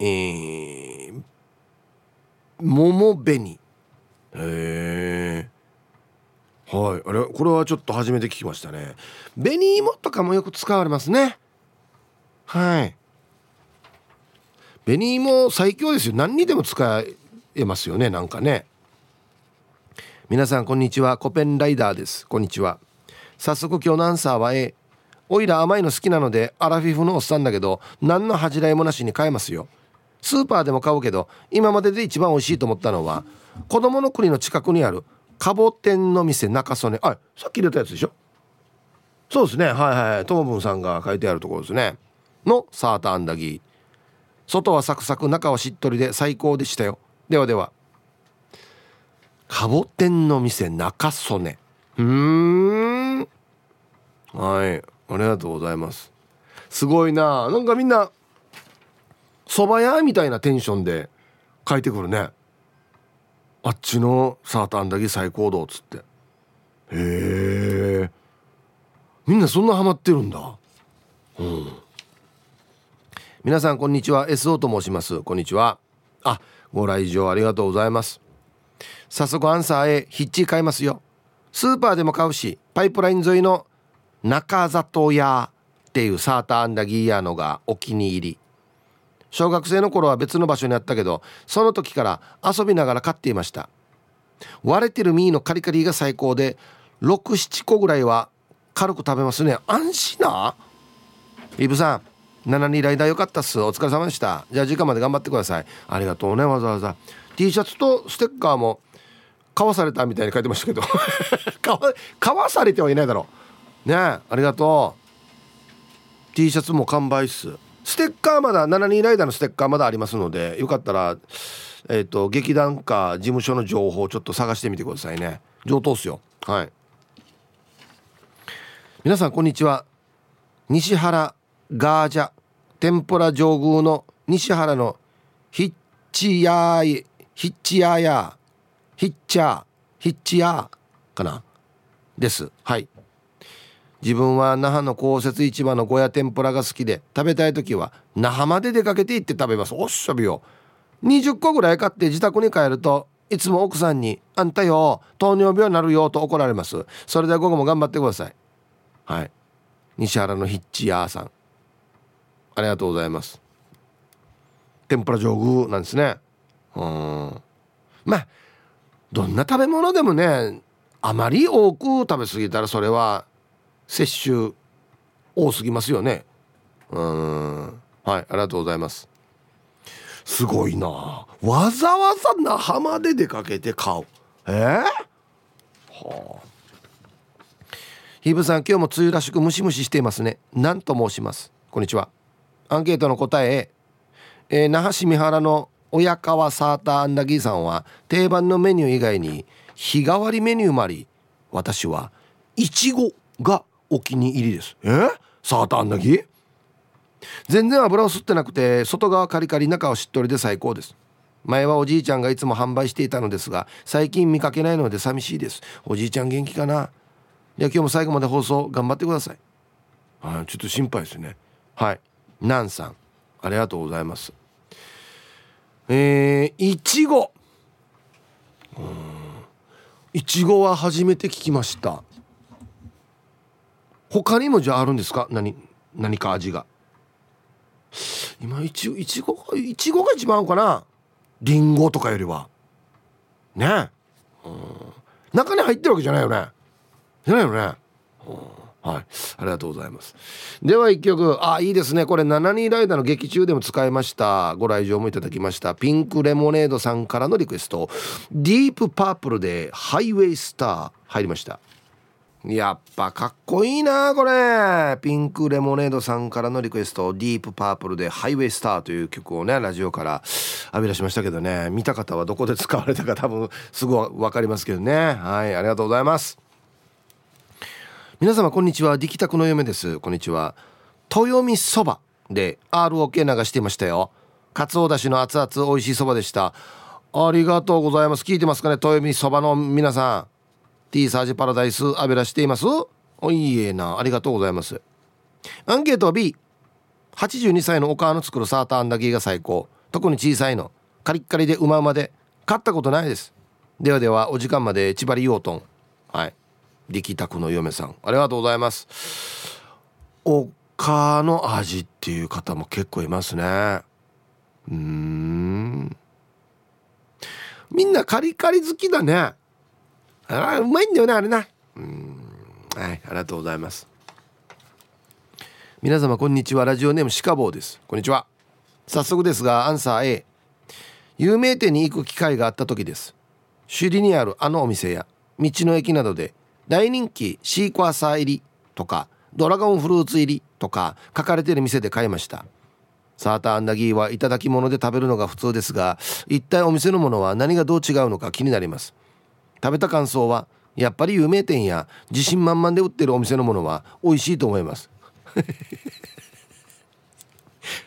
えー、桃紅。へえはい。あれこれはちょっと初めて聞きましたね。紅芋とかもよく使われますね。はい。紅芋最強ですよ。何にでも使えますよねなんかね。皆さんこんにちは。コペンライダーです。こんにちは。早速今日のアンサーは A おいら甘いの好きなのでアラフィフのおっさんだけど何の恥じらいもなしに買えますよ。スーパーでも買うけど今までで一番美味しいと思ったのは子供の国の近くにあるカボ店の店中曽根。あさっき入れたやつでしょ？そうですね。はいはいともぶんさんが書いてあるところですね。のサーターアンダギー。外はサクサク中はしっとりで最高でしたよ。ではでは。カボ店の店中曽根。うん。はい。ありがとうございます。すごいな。なんかみんな蕎麦屋みたいなテンションで書いてくるね。あっちのサーターアンダギー最高度っつって。へえ。みんなそんなハマってるんだ。うん。皆さんこんにちは。SO と申します。こんにちは。あご来場ありがとうございます。早速アンサー A ヒッチ買いますよ。スーパーでも買うしパイプライン沿いの中里屋っていうサーターアンダギー屋のがお気に入り。小学生の頃は別の場所にあったけどその時から遊びながら買っていました。割れてるミーのカリカリが最高で67個ぐらいは軽く食べますね。安心な。イブさん7人ライダーよかったっす。お疲れ様でした。じゃあ時間まで頑張ってください。ありがとうねわざわざ。T シャツとステッカーも買わされたみたいに書いてましたけど。買わされてはいないだろう。ねありがとう。T シャツも完売っす。ステッカーまだ7人ライダーのステッカーまだありますのでよかったらえっ、ー、と劇団か事務所の情報をちょっと探してみてくださいね。上等っすよ。はい。皆さんこんにちは。西原ガージャ天ぷら上宮の西原のヒッチヤーヒッチヤーヤヒッチャーヒッチヤーかな？です。はい。自分は那覇の公設市場のゴヤ天ぷらが好きで食べたい時は那覇まで出かけて行って食べます。おっしゃびよ。20個ぐらい買って自宅に帰るといつも奥さんに「あんたよ糖尿病になるよ」と怒られます。それでは午後も頑張ってください。はい。西原のヒッチヤーさん。ありがとうございます。天ぷら上宮なんですね。うん。まあどんな食べ物でもねあまり多く食べ過ぎたらそれは摂取多すぎますよね。うん。はいありがとうございます。すごいな。わざわざ那覇まで出かけて買う。えー、はあ。ひぶさん今日も梅雨らしくムシムシしていますね。何と申します。こんにちは。アンケートの答ええー、那覇市三原の親川サーターアンダギーさんは定番のメニュー以外に日替わりメニューもあり私はいちごがお気に入りです。え？サーターアンダギ？ー全然油を吸ってなくて外側カリカリ中はしっとりで最高です。前はおじいちゃんがいつも販売していたのですが最近見かけないので寂しいです。おじいちゃん元気かな？では今日も最後まで放送頑張ってください。あちょっと心配ですね。はい。ナンさんありがとうございます。えー、いちごいちごは初めて聞きました。他にもじゃああるんですか？何何か味が。今いちいちごいちごが一番合うかな？りんごとかよりは。ね。うん。中に入ってるわけじゃないよね？じゃないよね？はい。ありがとうございます。では一曲。あいいですね。これ7人ライダーの劇中でも使いました。ご来場もいただきました。ピンクレモネードさんからのリクエスト。ディープパープルでハイウェイスター入りました。やっぱかっこいいなこれ。ピンクレモネードさんからのリクエスト「ディープパープルでハイウェイスター」という曲をねラジオから浴び出しましたけどね。見た方はどこで使われたか多分すぐ分かりますけどね。はいありがとうございます。皆様こんにちは。力宅の嫁です。こんにちは。豊見そばで ROK 流していましたよ。かつおだしの熱々美味しいそばでした。ありがとうございます。聞いてますかね豊見そばの皆さん。T サージパラダイス浴びらしています。おいえな。ありがとうございます。アンケートは B82 歳のお母の作るサーターアンダギーが最高。特に小さいの。カリッカリでうまうまで。買ったことないです。ではではお時間まで千葉りようとんはい。力宅の嫁さん。ありがとうございます。お母の味っていう方も結構いますね。うん。みんなカリカリ好きだね。あうまいんだよねあれな。うん。はいありがとうございます。皆様こんにちは。ラジオネームシカボーです。こんにちは。早速ですがアンサー A 有名店に行く機会があった時です。首里にあるあのお店や道の駅などで大人気シークワーサー入りとかドラゴンフルーツ入りとか書かれてる店で買いました。サーターアンダギーはいただき物で食べるのが普通ですが一体お店のものは何がどう違うのか気になります。食べた感想はやっぱり有名店や自信満々で売ってるお店のものは美味しいと思います。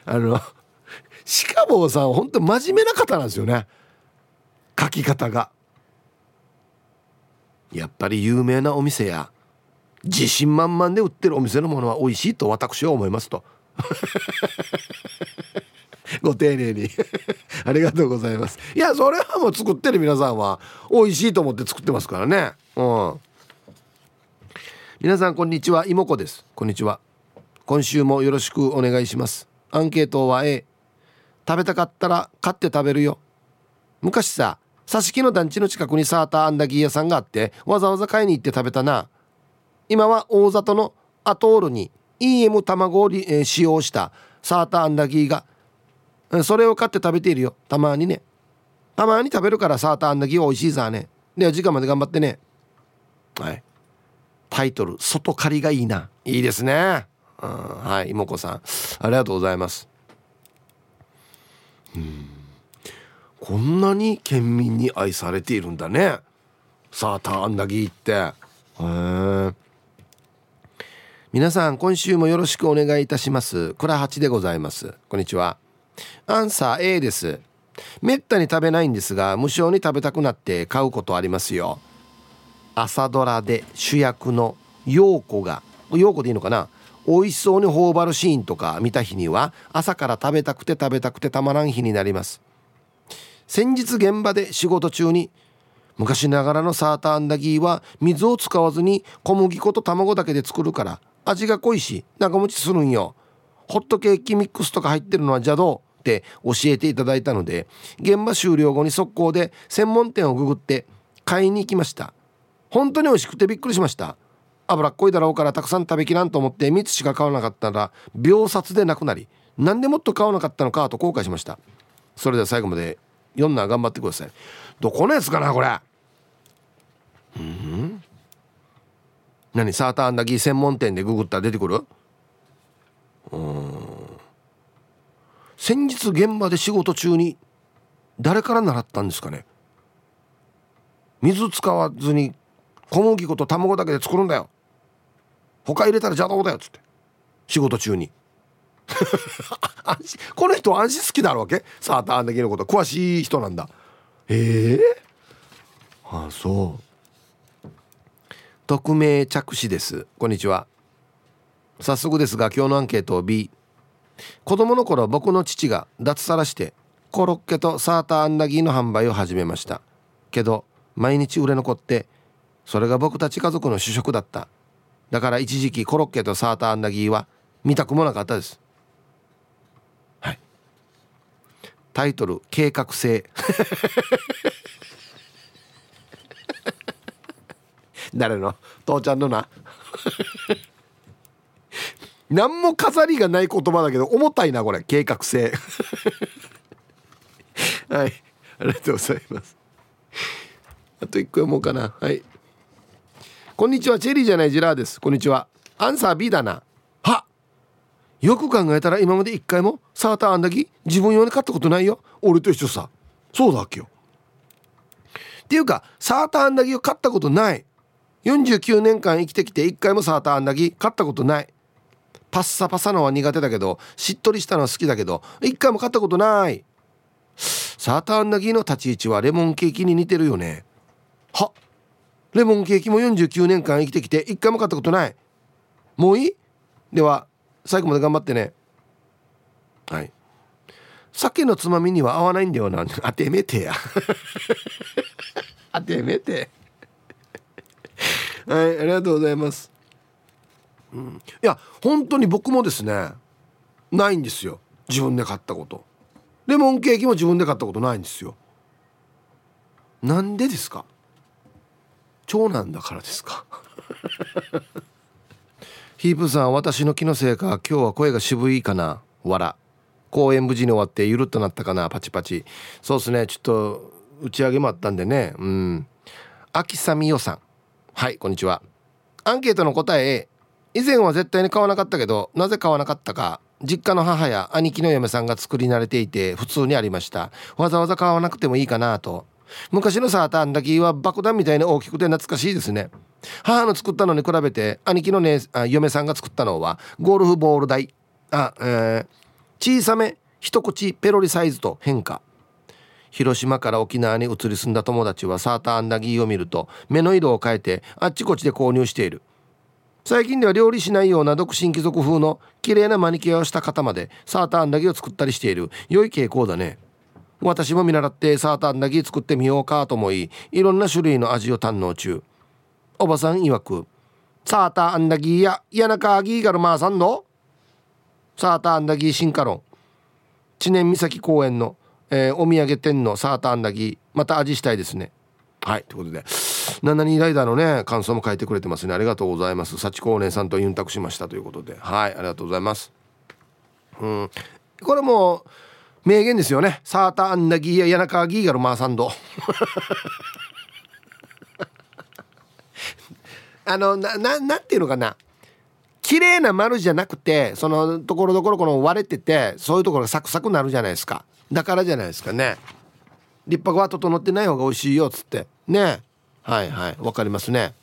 あの鹿坊さん本当真面目な方なんですよね。書き方が。やっぱり有名なお店や自信満々で売ってるお店のものは美味しいと私は思いますと。ご丁寧に。ありがとうございます。いやそれはもう作ってる皆さんは美味しいと思って作ってますからね。うん。皆さんこんにちは。妹子です。こんにちは。今週もよろしくお願いします。アンケートは A 食べたかったら買って食べるよ。昔さ挿し木の団地の近くにサーターアンダギー屋さんがあってわざわざ買いに行って食べたな。今は大里のアトールに EM 卵を、え使用したサーターアンダギーがそれを買って食べているよ。たまにね。たまに食べるからサーターアンダギーは美味しいさね。では時間まで頑張ってね。はい。タイトル「外刈りがいいな」いいですね、うん、はい妹子さん。ありがとうございます。うん。こんなに県民に愛されているんだね。サーターアンダギーって。へえ皆さん今週もよろしくお願いいたします。倉八でございます。こんにちは。アンサー A です。めったに食べないんですが無償に食べたくなって買うことありますよ。朝ドラで主役の陽子が陽子でいいのかな？美味しそうに頬張るシーンとか見た日には朝から食べたくて食べたくてたまらん日になります。先日現場で仕事中に昔ながらのサーターアンダギーは水を使わずに小麦粉と卵だけで作るから味が濃いし長持ちするんよ。ホットケーキミックスとか入ってるのは邪道って教えていただいたので現場終了後に速攻で専門店をググって買いに行きました。本当に美味しくてびっくりしました。脂っこいだろうからたくさん食べきらんと思って3つしか買わなかったら秒殺でなくなりなんでもっと買わなかったのかと後悔しました。それでは最後まで読んだ頑張ってください。どこのやつかなこれ。うん。何？サーターアンダギー専門店でググったら出てくる？うん。先日現場で仕事中に誰から習ったんですかね？水使わずに小麦粉と卵だけで作るんだよ。他入れたら邪道だよっつって。仕事中に。この人は安心好きだろうわけ？サーターアンダギーのこと。詳しい人なんだ。ええ、ああそう。匿名着手です。こんにちは。早速ですが今日のアンケート B 子供の頃僕の父が脱サラしてコロッケとサーターアンダギーの販売を始めました。けど毎日売れ残ってそれが僕たち家族の主食だった。だから一時期コロッケとサーターアンダギーは見たくもなかったです。はい。タイトル計画性。誰の？父ちゃんのな。何も飾りがない言葉だけど重たいなこれ。計画性。はい。ありがとうございます。あと一個読もうかな。はい。こんにちは。チェリーじゃないジラーです。こんにちは。アンサー B だな。はよく考えたら今まで一回もサーターアンダギ自分用に買ったことないよ。俺と一緒さ。そうだっけよ。っていうかサーターアンダギを買ったことない。49年間生きてきて一回もサーターアンダギー買ったことない。パッサパサのは苦手だけどしっとりしたのは好きだけど一回も買ったことない。サーターアンダギーの立ち位置はレモンケーキに似てるよね。はレモンケーキも49年間生きてきて一回も買ったことない。もういい？では最後まで頑張ってね。はい。酒のつまみには合わないんだよな。当てめてや。当てめて。はいありがとうございます、うん、いや本当に僕もですねないんですよ。自分で買ったこと。レモンケーキも自分で買ったことないんですよ。なんでですか？長男だからですか？ヒープさん私の気のせいか？今日は声が渋いかな？わら公演無事に終わってゆるっとなったかな？パチパチ。そうですね。ちょっと打ち上げもあったんでね。うん。秋雨よさんはいこんにちは。アンケートの答え以前は絶対に買わなかったけどなぜ買わなかったか実家の母や兄貴の嫁さんが作り慣れていて普通にありました。わざわざ買わなくてもいいかなと。昔のサーターアンダギーは爆弾みたいに大きくて懐かしいですね。母の作ったのに比べて兄貴の、ね、あ嫁さんが作ったのはゴルフボール台。あ、えー、小さめ一口ペロリサイズと変化。広島から沖縄に移り住んだ友達はサーターアンダギーを見ると目の色を変えてあっちこっちで購入している。最近では料理しないような独身貴族風の綺麗なマニキュアをした方までサーターアンダギーを作ったりしている。良い傾向だね。私も見習ってサーターアンダギー作ってみようかと思いいろんな種類の味を堪能中。おばさん曰くサーターアンダギーや谷中アギーガルマーサンドサーターアンダギー進化論。知念岬公園の、えー、お土産店のサーターアンダギーまた味したいですね。はいということで。72ライダーのね感想も書いてくれてますね。ありがとうございます。幸光年さんとユンタクしましたということで。はいありがとうございます。うん。これも名言ですよね。サーターアンダギーや谷中ギーガルマーサンド。あのなななんていうのかな。綺麗な丸じゃなくてそのところどころこの割れててそういうところがサクサクなるじゃないですか。だからじゃないですかね。立派は整ってない方が美味しいよっつって。ね。はいはいわかりますね。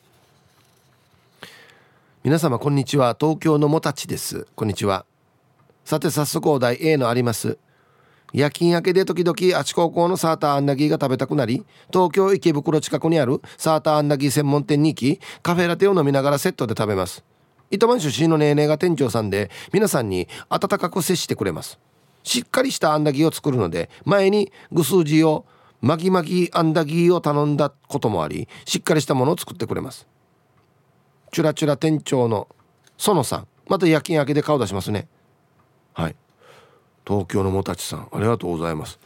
皆様こんにちは。東京のもたちです。こんにちは。さて早速お題 A のあります。夜勤明けで時々あち高校のサーターアンダギーが食べたくなり東京池袋近くにあるサーターアンダギー専門店に行きカフェラテを飲みながらセットで食べます。糸満出身のネーネーが店長さんで皆さんに温かく接してくれます。しっかりしたアンダギーを作るので前にグスージをマギマギアンダギーを頼んだこともありしっかりしたものを作ってくれます。チュラチュラ店長の園さん。また夜勤明けで顔出しますね。はい。東京のもたちさんありがとうございます。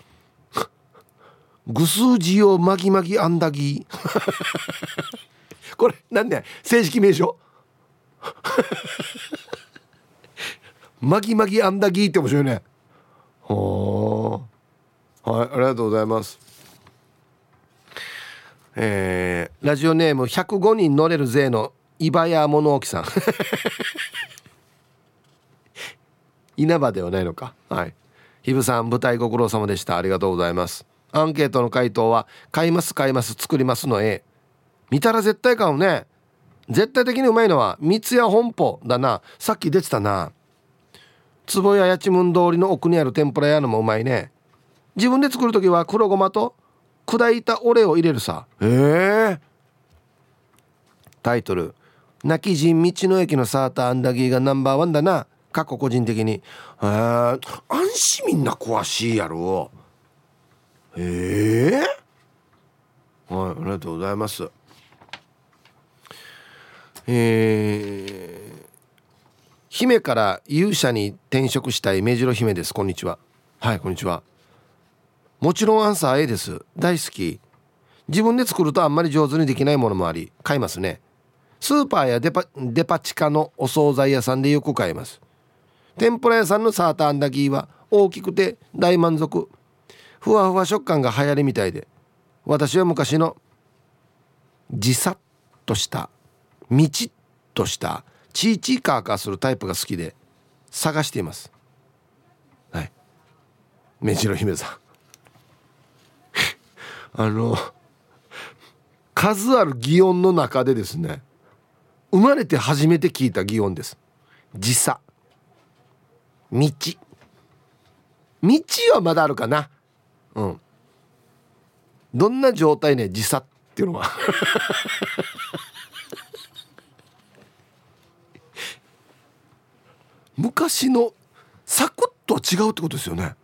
ぐすうじをまぎまぎあんだぎこれなんで正式名称。まぎまぎあんだぎって面白いね。はあはいありがとうございます。えー、ラジオネーム105人乗れる税の岩屋物置さん。稲葉ではないのか？はい。ひぶさん舞台ご苦労様でした。ありがとうございます。アンケートの回答は買います買います作りますの A 見たら絶対買うね。絶対的にうまいのは三ツ矢本舗だな。さっき出てたな。坪谷八幡通りの奥にある天ぷら屋のもうまいね。自分で作る時は黒ごまと砕いたオレを入れるさ。ええ。ー、タイトル「泣き人道の駅のサーターアンダギーがナンバーワンだな」過去個人的に。へえ。安心みんな詳しいやろ。へえ。はいありがとうございます。えー、姫から勇者に転職したい目白姫です。こんにちは。はいこんにちはもちろんアンサー A です。大好き。自分で作るとあんまり上手にできないものもあり買いますね。スーパーやデパデパ地下のお惣菜屋さんでよく買います。天ぷら屋さんのサーターアンダギーは大きくて大満足。ふわふわ食感が流行りみたいで。私は昔のじさっとしたみちっとしたチーチーカーカーするタイプが好きで探しています。はい。目白姫さん。あの 数ある擬音の中でですね生まれて初めて聞いた擬音です。時差。道。道はまだあるかな。うん。どんな状態ね時差。っていうのは。昔のサクッとは違うってことですよね。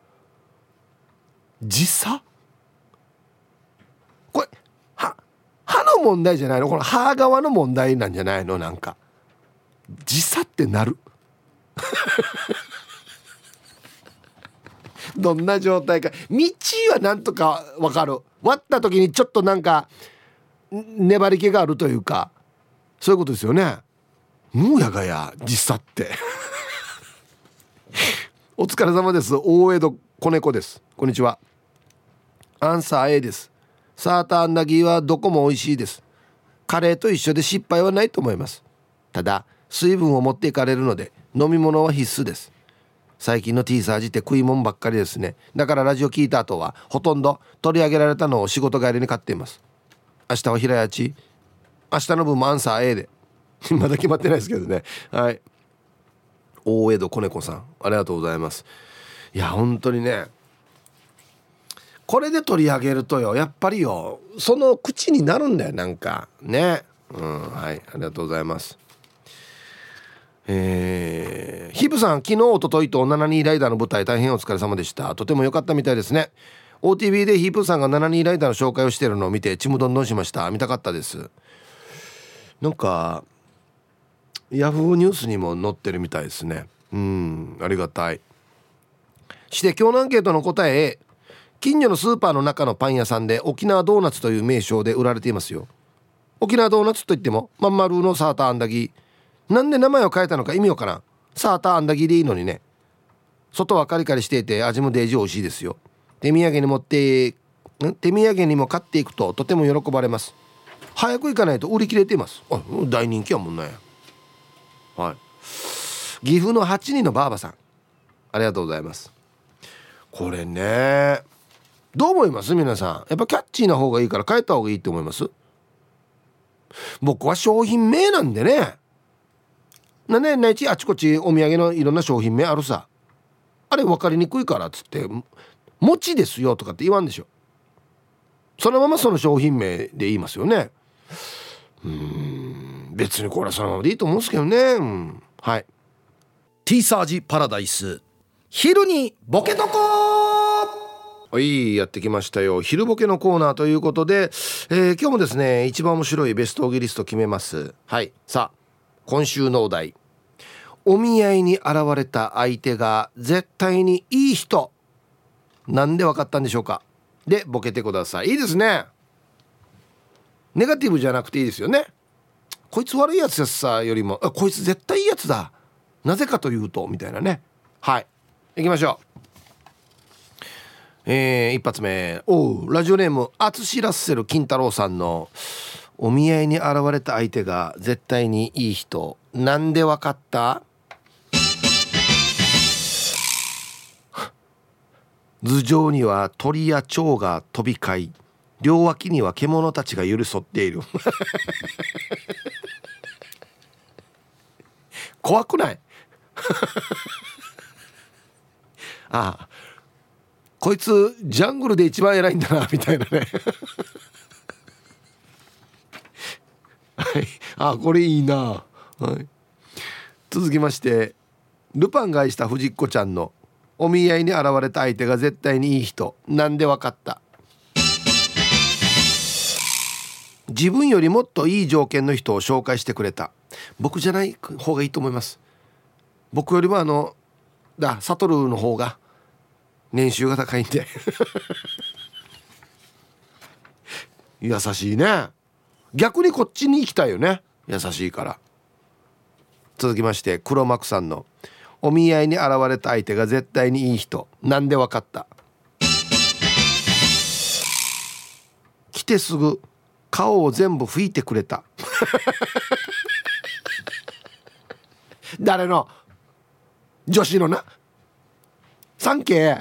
時差これは歯の問題じゃないの？この歯側の問題なんじゃないの？なんか。時差ってなる？どんな状態か。道はなんとかわかる。割った時にちょっとなんか粘り気があるというか。そういうことですよね。もうやがや実際って。お疲れ様です。大江戸子猫です。こんにちは。アンサー A です。サーターアンダギーはどこも美味しいです。カレーと一緒で失敗はないと思います。ただ水分を持っていかれるので飲み物は必須です。最近の T サージって食い物ばっかりですね。だからラジオ聞いた後はほとんど取り上げられたのを仕事帰りに買っています。明日は平屋地。明日の分もアンサー A で。まだ決まってないですけどね。はい。大江戸子猫さんありがとうございます。いや本当にねこれで取り上げるとよ。やっぱりよ。その口になるんだよ。なんか。ね。うん。はい。ありがとうございます。えー、ヒブさん昨日おとといと72ライダーの舞台大変お疲れ様でした。とても良かったみたいですね。OTV でヒープーさんが72ライダーの紹介をしてるのを見てちむどんどんしました。見たかったです。なんかヤフーニュースにも載ってるみたいですね。うん。ありがたい。して今日のアンケートの答え近所のスーパーの中のパン屋さんで沖縄ドーナツという名称で売られていますよ。沖縄ドーナツといってもまん丸のサーターアンダギー。なんで名前を変えたのか意味わからん。サーターアンダギーでいいのにね。外はカリカリしていて味もデージ美味しいですよ。手土産に持って手土産にも買っていくととても喜ばれます。早く行かないと売り切れています。あ大人気やもんね。はい。岐阜の8人のばあばさん。ありがとうございます。これねどう思います？皆さん。やっぱキャッチーな方がいいから変えた方がいいって思います？僕は商品名なんでね。なんでないちあちこちお土産のいろんな商品名あるさ。あれ分かりにくいからっつって餅ですよとかって言わんでしょ。そのままその商品名で言いますよね。うん。別にこれはそのままでいいと思うんですけどね、うん、はい。ティーサージパラダイス。昼にボケとこはいやってきましたよ。昼ボケのコーナーということで、えー、今日もですね一番面白いベストオギリスト決めます。はいさあ今週のお題。お見合いに現れた相手が絶対にいい人。なんで分かったんでしょうか。でボケてください。いいですね。ネガティブじゃなくていいですよね。こいつ悪いやつやさよりも。あこいつ絶対いいやつだ。なぜかというとみたいなね。はい行きましょう。えー、一発目。おうラジオネームアツシラッセル金太郎さんのお見合いに現れた相手が絶対にいい人。なんでわかった？頭上には鳥や蝶が飛び交い両脇には獣たちが寄り添っている。怖くない？ああ。こいつジャングルで一番偉いんだなみたいなね。はい。あこれいいな、はい、続きましてルパンが愛した藤子ちゃんのお見合いに現れた相手が絶対にいい人。なんでわかった？自分よりもっといい条件の人を紹介してくれた。僕じゃない方がいいと思います。僕よりもあのだサトルの方が年収が高いんで。優しいね。逆にこっちに行きたいよね。優しいから。続きまして黒幕さんのお見合いに現れた相手が絶対にいい人。なんでわかった？来てすぐ顔を全部拭いてくれた。誰の？女子のな？サンケー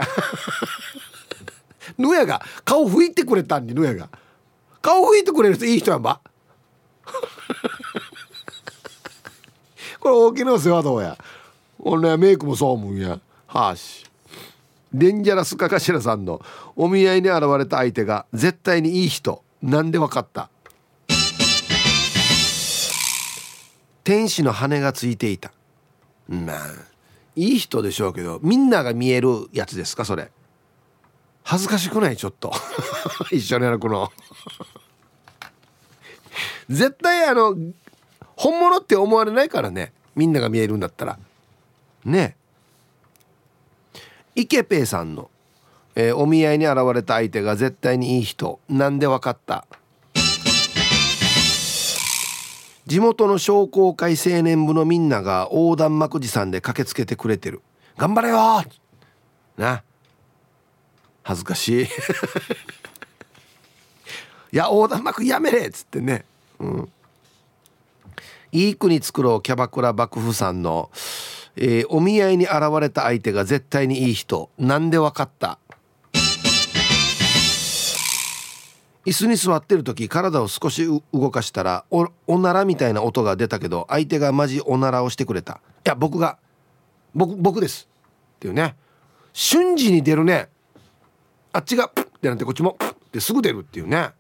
ぬやが顔拭いてくれたんにぬやが。顔拭いてくれる人いい人やんば。これ大きな世話どうや。俺はメイクもそう思うんや。はーし。デンジャラスカカシラさんのお見合いに現れた相手が絶対にいい人。なんでわかった。天使の羽がついていた。まあ。いい人でしょうけどみんなが見えるやつですかそれ。恥ずかしくない？ちょっと。一緒に歩くの。絶対あの本物って思われないからね。みんなが見えるんだったら。ね。イケペイさんの、えー、お見合いに現れた相手が絶対にいい人。なんでわかった？地元の商工会青年部のみんなが横断幕持参で駆けつけてくれてる。頑張れよ!な。恥ずかしい。いや横断幕やめれ!っつってね。うん。いい国作ろうキャバクラ幕府さんの。えー、お見合いに現れた相手が絶対にいい人。なんでわかった?椅子に座ってる時体を少し動かしたらおおならみたいな音が出たけど相手がマジおならをしてくれた。いや僕が僕僕です。っていうね。瞬時に出るね。あっちがプッってなってこっちもプッってすぐ出るっていうね。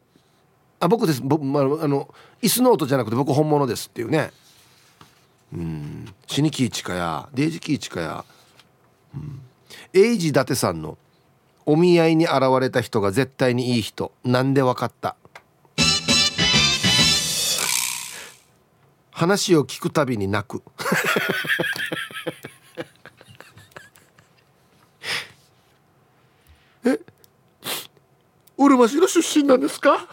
あ僕です。僕、まあ、あの椅子の音じゃなくて僕本物です。っていうね。うん。死にきいちかやデイジキイチかや、うん、エイジ伊達さんのお見合いに現れた人が絶対にいい人。なんでわかった？話を聞くたびに泣く。え？うるま市の出身なんですか？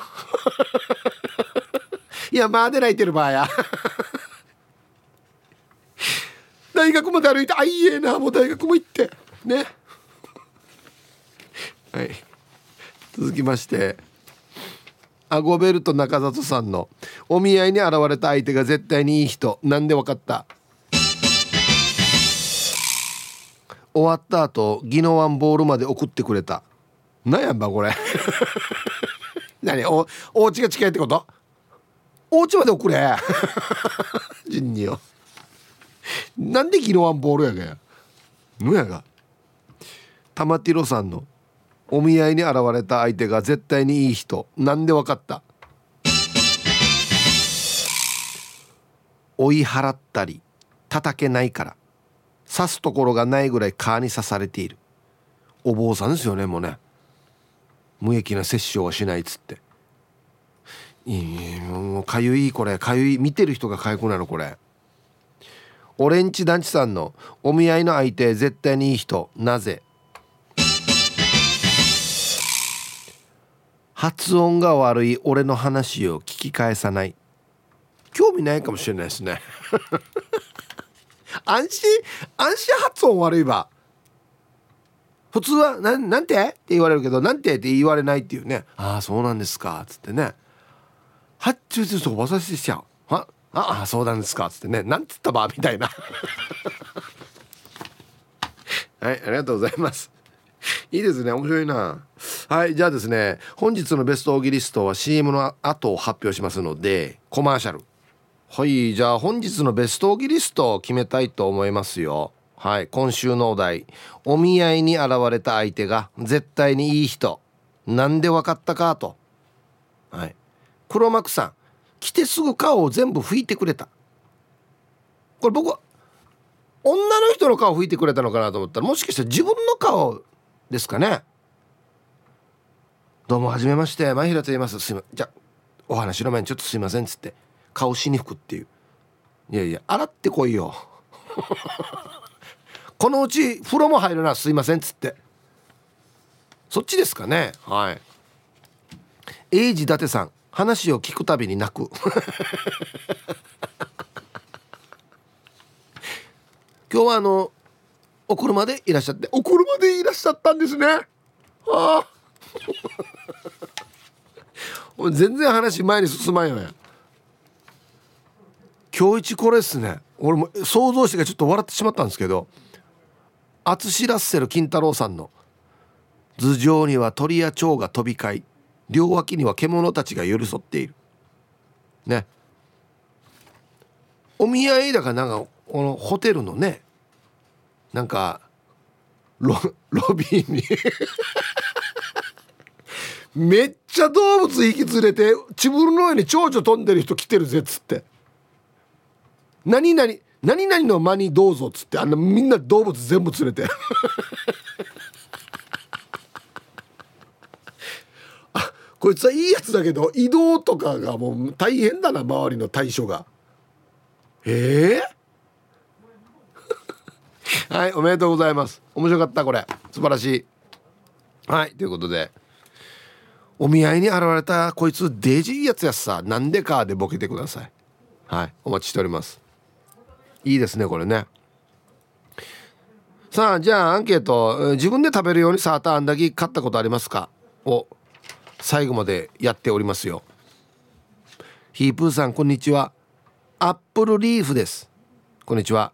いやまあで泣いてる場合や。大学まで歩いてあいいえなもう大学も行って。ね。はい。続きましてアゴベルト中里さんのお見合いに現れた相手が絶対にいい人なんでわかった？終わった後ギノワンボールまで送ってくれた。なんやんばこれ。何おお家が近いってこと？お家まで送れ。人によなんでギノワンボールやがやのやが。玉ティロさんのお見合いに現れた相手が絶対にいい人。なんでわかった？追い払ったり叩けないから。刺すところがないぐらい蚊に刺されている。お坊さんですよねもうね。無益な殺生はしないっつって。もうかゆいこれ。かゆい見てる人がかゆくなるこれ。オレンジ団地さんのお見合いの相手絶対にいい人。なぜ？発音が悪い俺の話を聞き返さない。興味ないかもしれないですね。安心安心発音悪いば普通はななんて？って言われるけどなんて？って言われないっていうねああそうなんですかっつってね。発注するとわさせしちゃう。ああそうなんですかっつってね。なんつったば？みたいな。はいありがとうございます。いいですね面白いな。はいじゃあですね本日のベストオーギリストは CM の後を発表しますのでコマーシャル。はいじゃあ本日のベストオギリストを決めたいと思いますよ。はい今週のお題。お見合いに現れた相手が絶対にいい人。なんでわかったかと。はい。黒幕さん来てすぐ顔を全部拭いてくれた。これ僕は女の人の顔拭いてくれたのかなと思ったらもしかしたら自分の顔ですかね。どうもはじめまして。前平と言います。すいまじゃお話の前にちょっとすいませんっつって。顔しに吹くっていう。いやいや洗ってこいよ。このうち風呂も入るな。すいませんっつって。そっちですかね。はい。英治伊達さん。話を聞くたびに泣く。今日はあのお車でいらっしゃってお車でいらっしゃったんですね。ああ。全然話前に進まんよや今日一これっすね。俺も想像してちょっと笑ってしまったんですけど淳ラッセル金太郎さんの「頭上には鳥や蝶が飛び交い両脇には獣たちが寄り添っている」ね。お見合いだからなんかこのホテルのねなんかロロビーにめっちゃ動物引き連れて自分の上に蝶々飛んでる人来てるぜっつって。何々何々の間にどうぞっつってあんなみんな動物全部連れて。あこいつはいいやつだけど移動とかがもう大変だな周りの対処が。ええー、はいおめでとうございます。面白かったこれ。素晴らしい。はいということでお見合いに現れたこいつデージいいやつやさ。なんでかでボケてください。はいお待ちしております。いいですねこれね。さあじゃあアンケート。自分で食べるようにサーターアンダギー買ったことありますか？を最後までやっておりますよ。ヒープーさんこんにちは。アップルリーフです。こんにちは。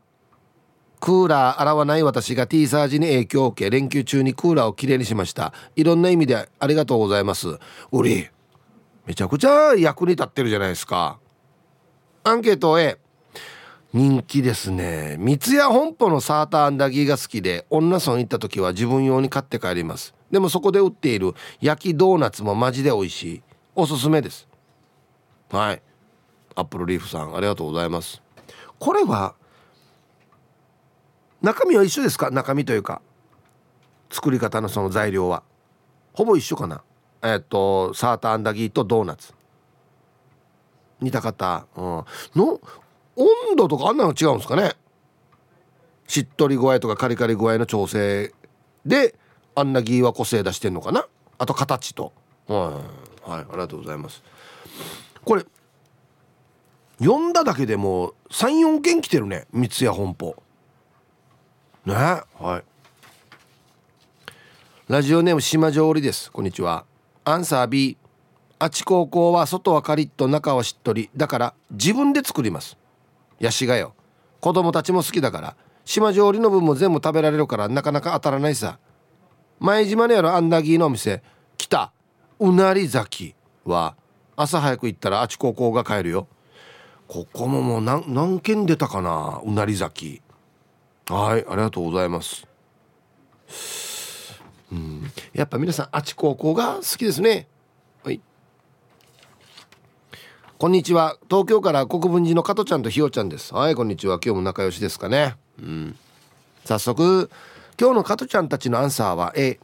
クーラー洗わない私が T サージに影響を受け連休中にクーラーをきれいにしました。いろんな意味でありがとうございます。うりめちゃくちゃ役に立ってるじゃないですか。アンケート A 人気ですね。三ツ矢本舗のサーターアンダギーが好きで女村行った時は自分用に買って帰ります。でもそこで売っている焼きドーナツもマジで美味しい。おすすめです。はい。アップルリーフさんありがとうございます。これは中身は一緒ですか？中身というか。作り方のその材料は。ほぼ一緒かな？えっ、とサーターアンダギーとドーナツ。似た方、うん、の温度とかあんなの違うんですかね？しっとり具合とかカリカリ具合の調整であんなギーは個性出してんのかな？あと形と、はい、はい、ありがとうございます。これ読んだだけでも34件来てるね三ツ矢本舗。ね。はい。ラジオネーム島上織です。こんにちは。アンサー B あち高校は外はカリッと中はしっとり。だから自分で作ります。ヤシがよ。子供たちも好きだから。島上織の分も全部食べられるからなかなか当たらないさ。前島にあるアンダギーのお店。来た。うなり崎は朝早く行ったらあち高校が帰るよ。ここももう何何件出たかなうなり崎はいありがとうございます。うん。やっぱ皆さんあち高校が好きですね。はい。こんにちは。東京から国分寺の加トちゃんとひよちゃんです。はいこんにちは。今日も仲良しですかね。うん。早速今日の加トちゃんたちのアンサーは A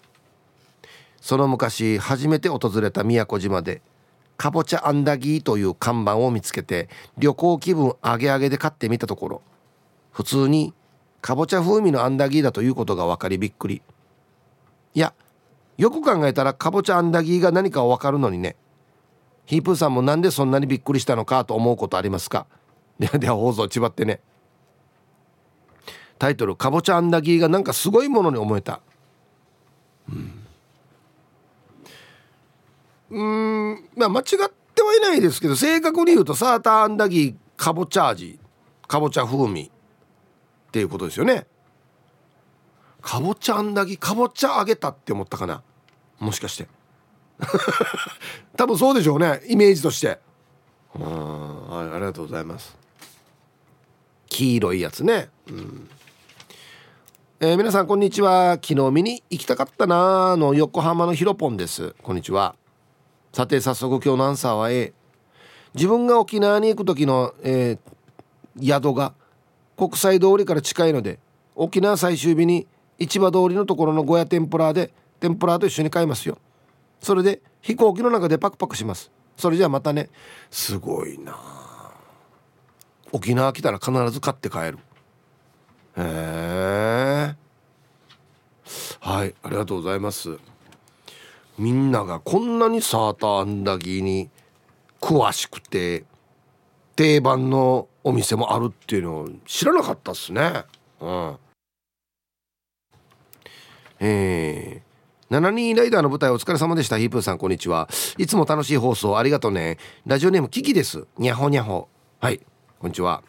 その昔初めて訪れた宮古島でかぼちゃアンダギーという看板を見つけて旅行気分アゲアゲで買ってみたところ普通にかぼちゃ風味のアンダギーだということが分かりびっくり。いやよく考えたらかぼちゃアンダギーが何か分かるのにね。ヒープーさんもなんでそんなにびっくりしたのかと思うことありますか？で はでは放送ちばってね。タイトル「かぼちゃアンダギー」がなんかすごいものに思えた。うん。うんまあ間違ってはいないですけど正確に言うとサーターアンダギーかぼちゃ味かぼちゃ風味。っていうことですよね。かぼちゃアンダギーかぼちゃ揚げたって思ったかな？もしかして。多分そうでしょうね。イメージとして。うん。はいありがとうございます。黄色いやつね。うん。えー、皆さんこんにちは。昨日見に行きたかったなの横浜のひろぽんです。こんにちは。さて早速今日のアンサーは A 自分が沖縄に行く時の、えー、宿が国際通りから近いので沖縄最終日に市場通りのところの小屋天ぷらで天ぷらと一緒に買いますよ。それで飛行機の中でパクパクします。それじゃあまたね。すごいな。沖縄来たら必ず買って帰る。へえはいありがとうございます。みんながこんなにサーターアンダギーに詳しくて定番のお店もあるっていうのを知らなかったっすね。うん。えー72ライダーの舞台お疲れ様でした。ヒープーさんこんにちは。いつも楽しい放送ありがとうね。ラジオネームキキです。にゃほにゃほはいこんにちは。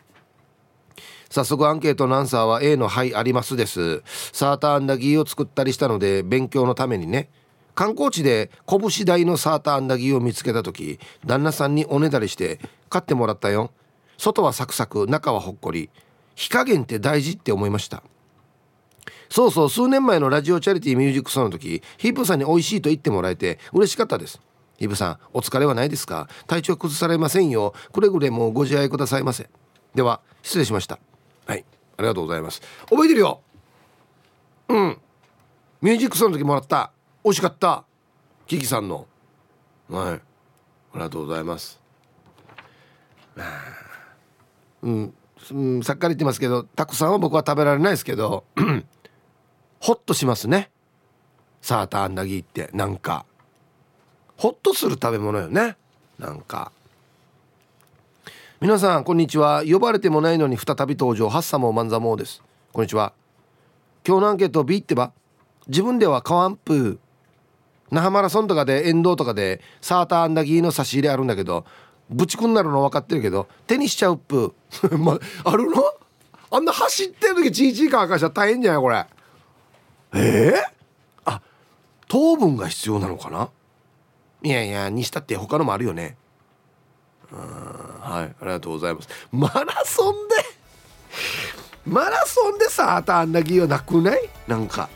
早速アンケートのアンサーは A の「はいあります」です。サーターアンダギーを作ったりしたので勉強のためにね。観光地で拳大のサーターアンダギーを見つけた時旦那さんにおねだりして買ってもらったよ外はサクサク中はほっこり火加減って大事って思いました。そうそう数年前のラジオチャリティーミュージックソンの時ヒープさんに美味しいと言ってもらえて嬉しかったですヒープさんお疲れはないですか体調崩されませんよ。くれぐれもご自愛くださいませ。では失礼しました。はいありがとうございます。覚えてるよ。うん。ミュージックソンの時もらった。美味しかった。キキさんの。はい。ありがとうございます。うん、うん、さっかり言ってますけどたくさんは僕は食べられないですけどホッとしますね。サーターアンダギーってなんか。ホッとする食べ物よね。なんか。皆さんこんにちは。呼ばれてもないのに再び登場。ハッサモーマンザモーです。こんにちは。今日のアンケート B ってば。自分ではカワンプー。那覇マラソンとかで沿道とかでサーターアンダギーの差し入れあるんだけどぶちくんなるの分かってるけど手にしちゃうっぷ。まあるの？あんな走ってる時チーチー乾かしたら大変じゃないこれ。え？ー、あ糖分が必要なのかな？いやいやにしたって他のもあるよね。うんはいありがとうございます。マラソンでマラソンでさあたあんなぎはなくない？なんか。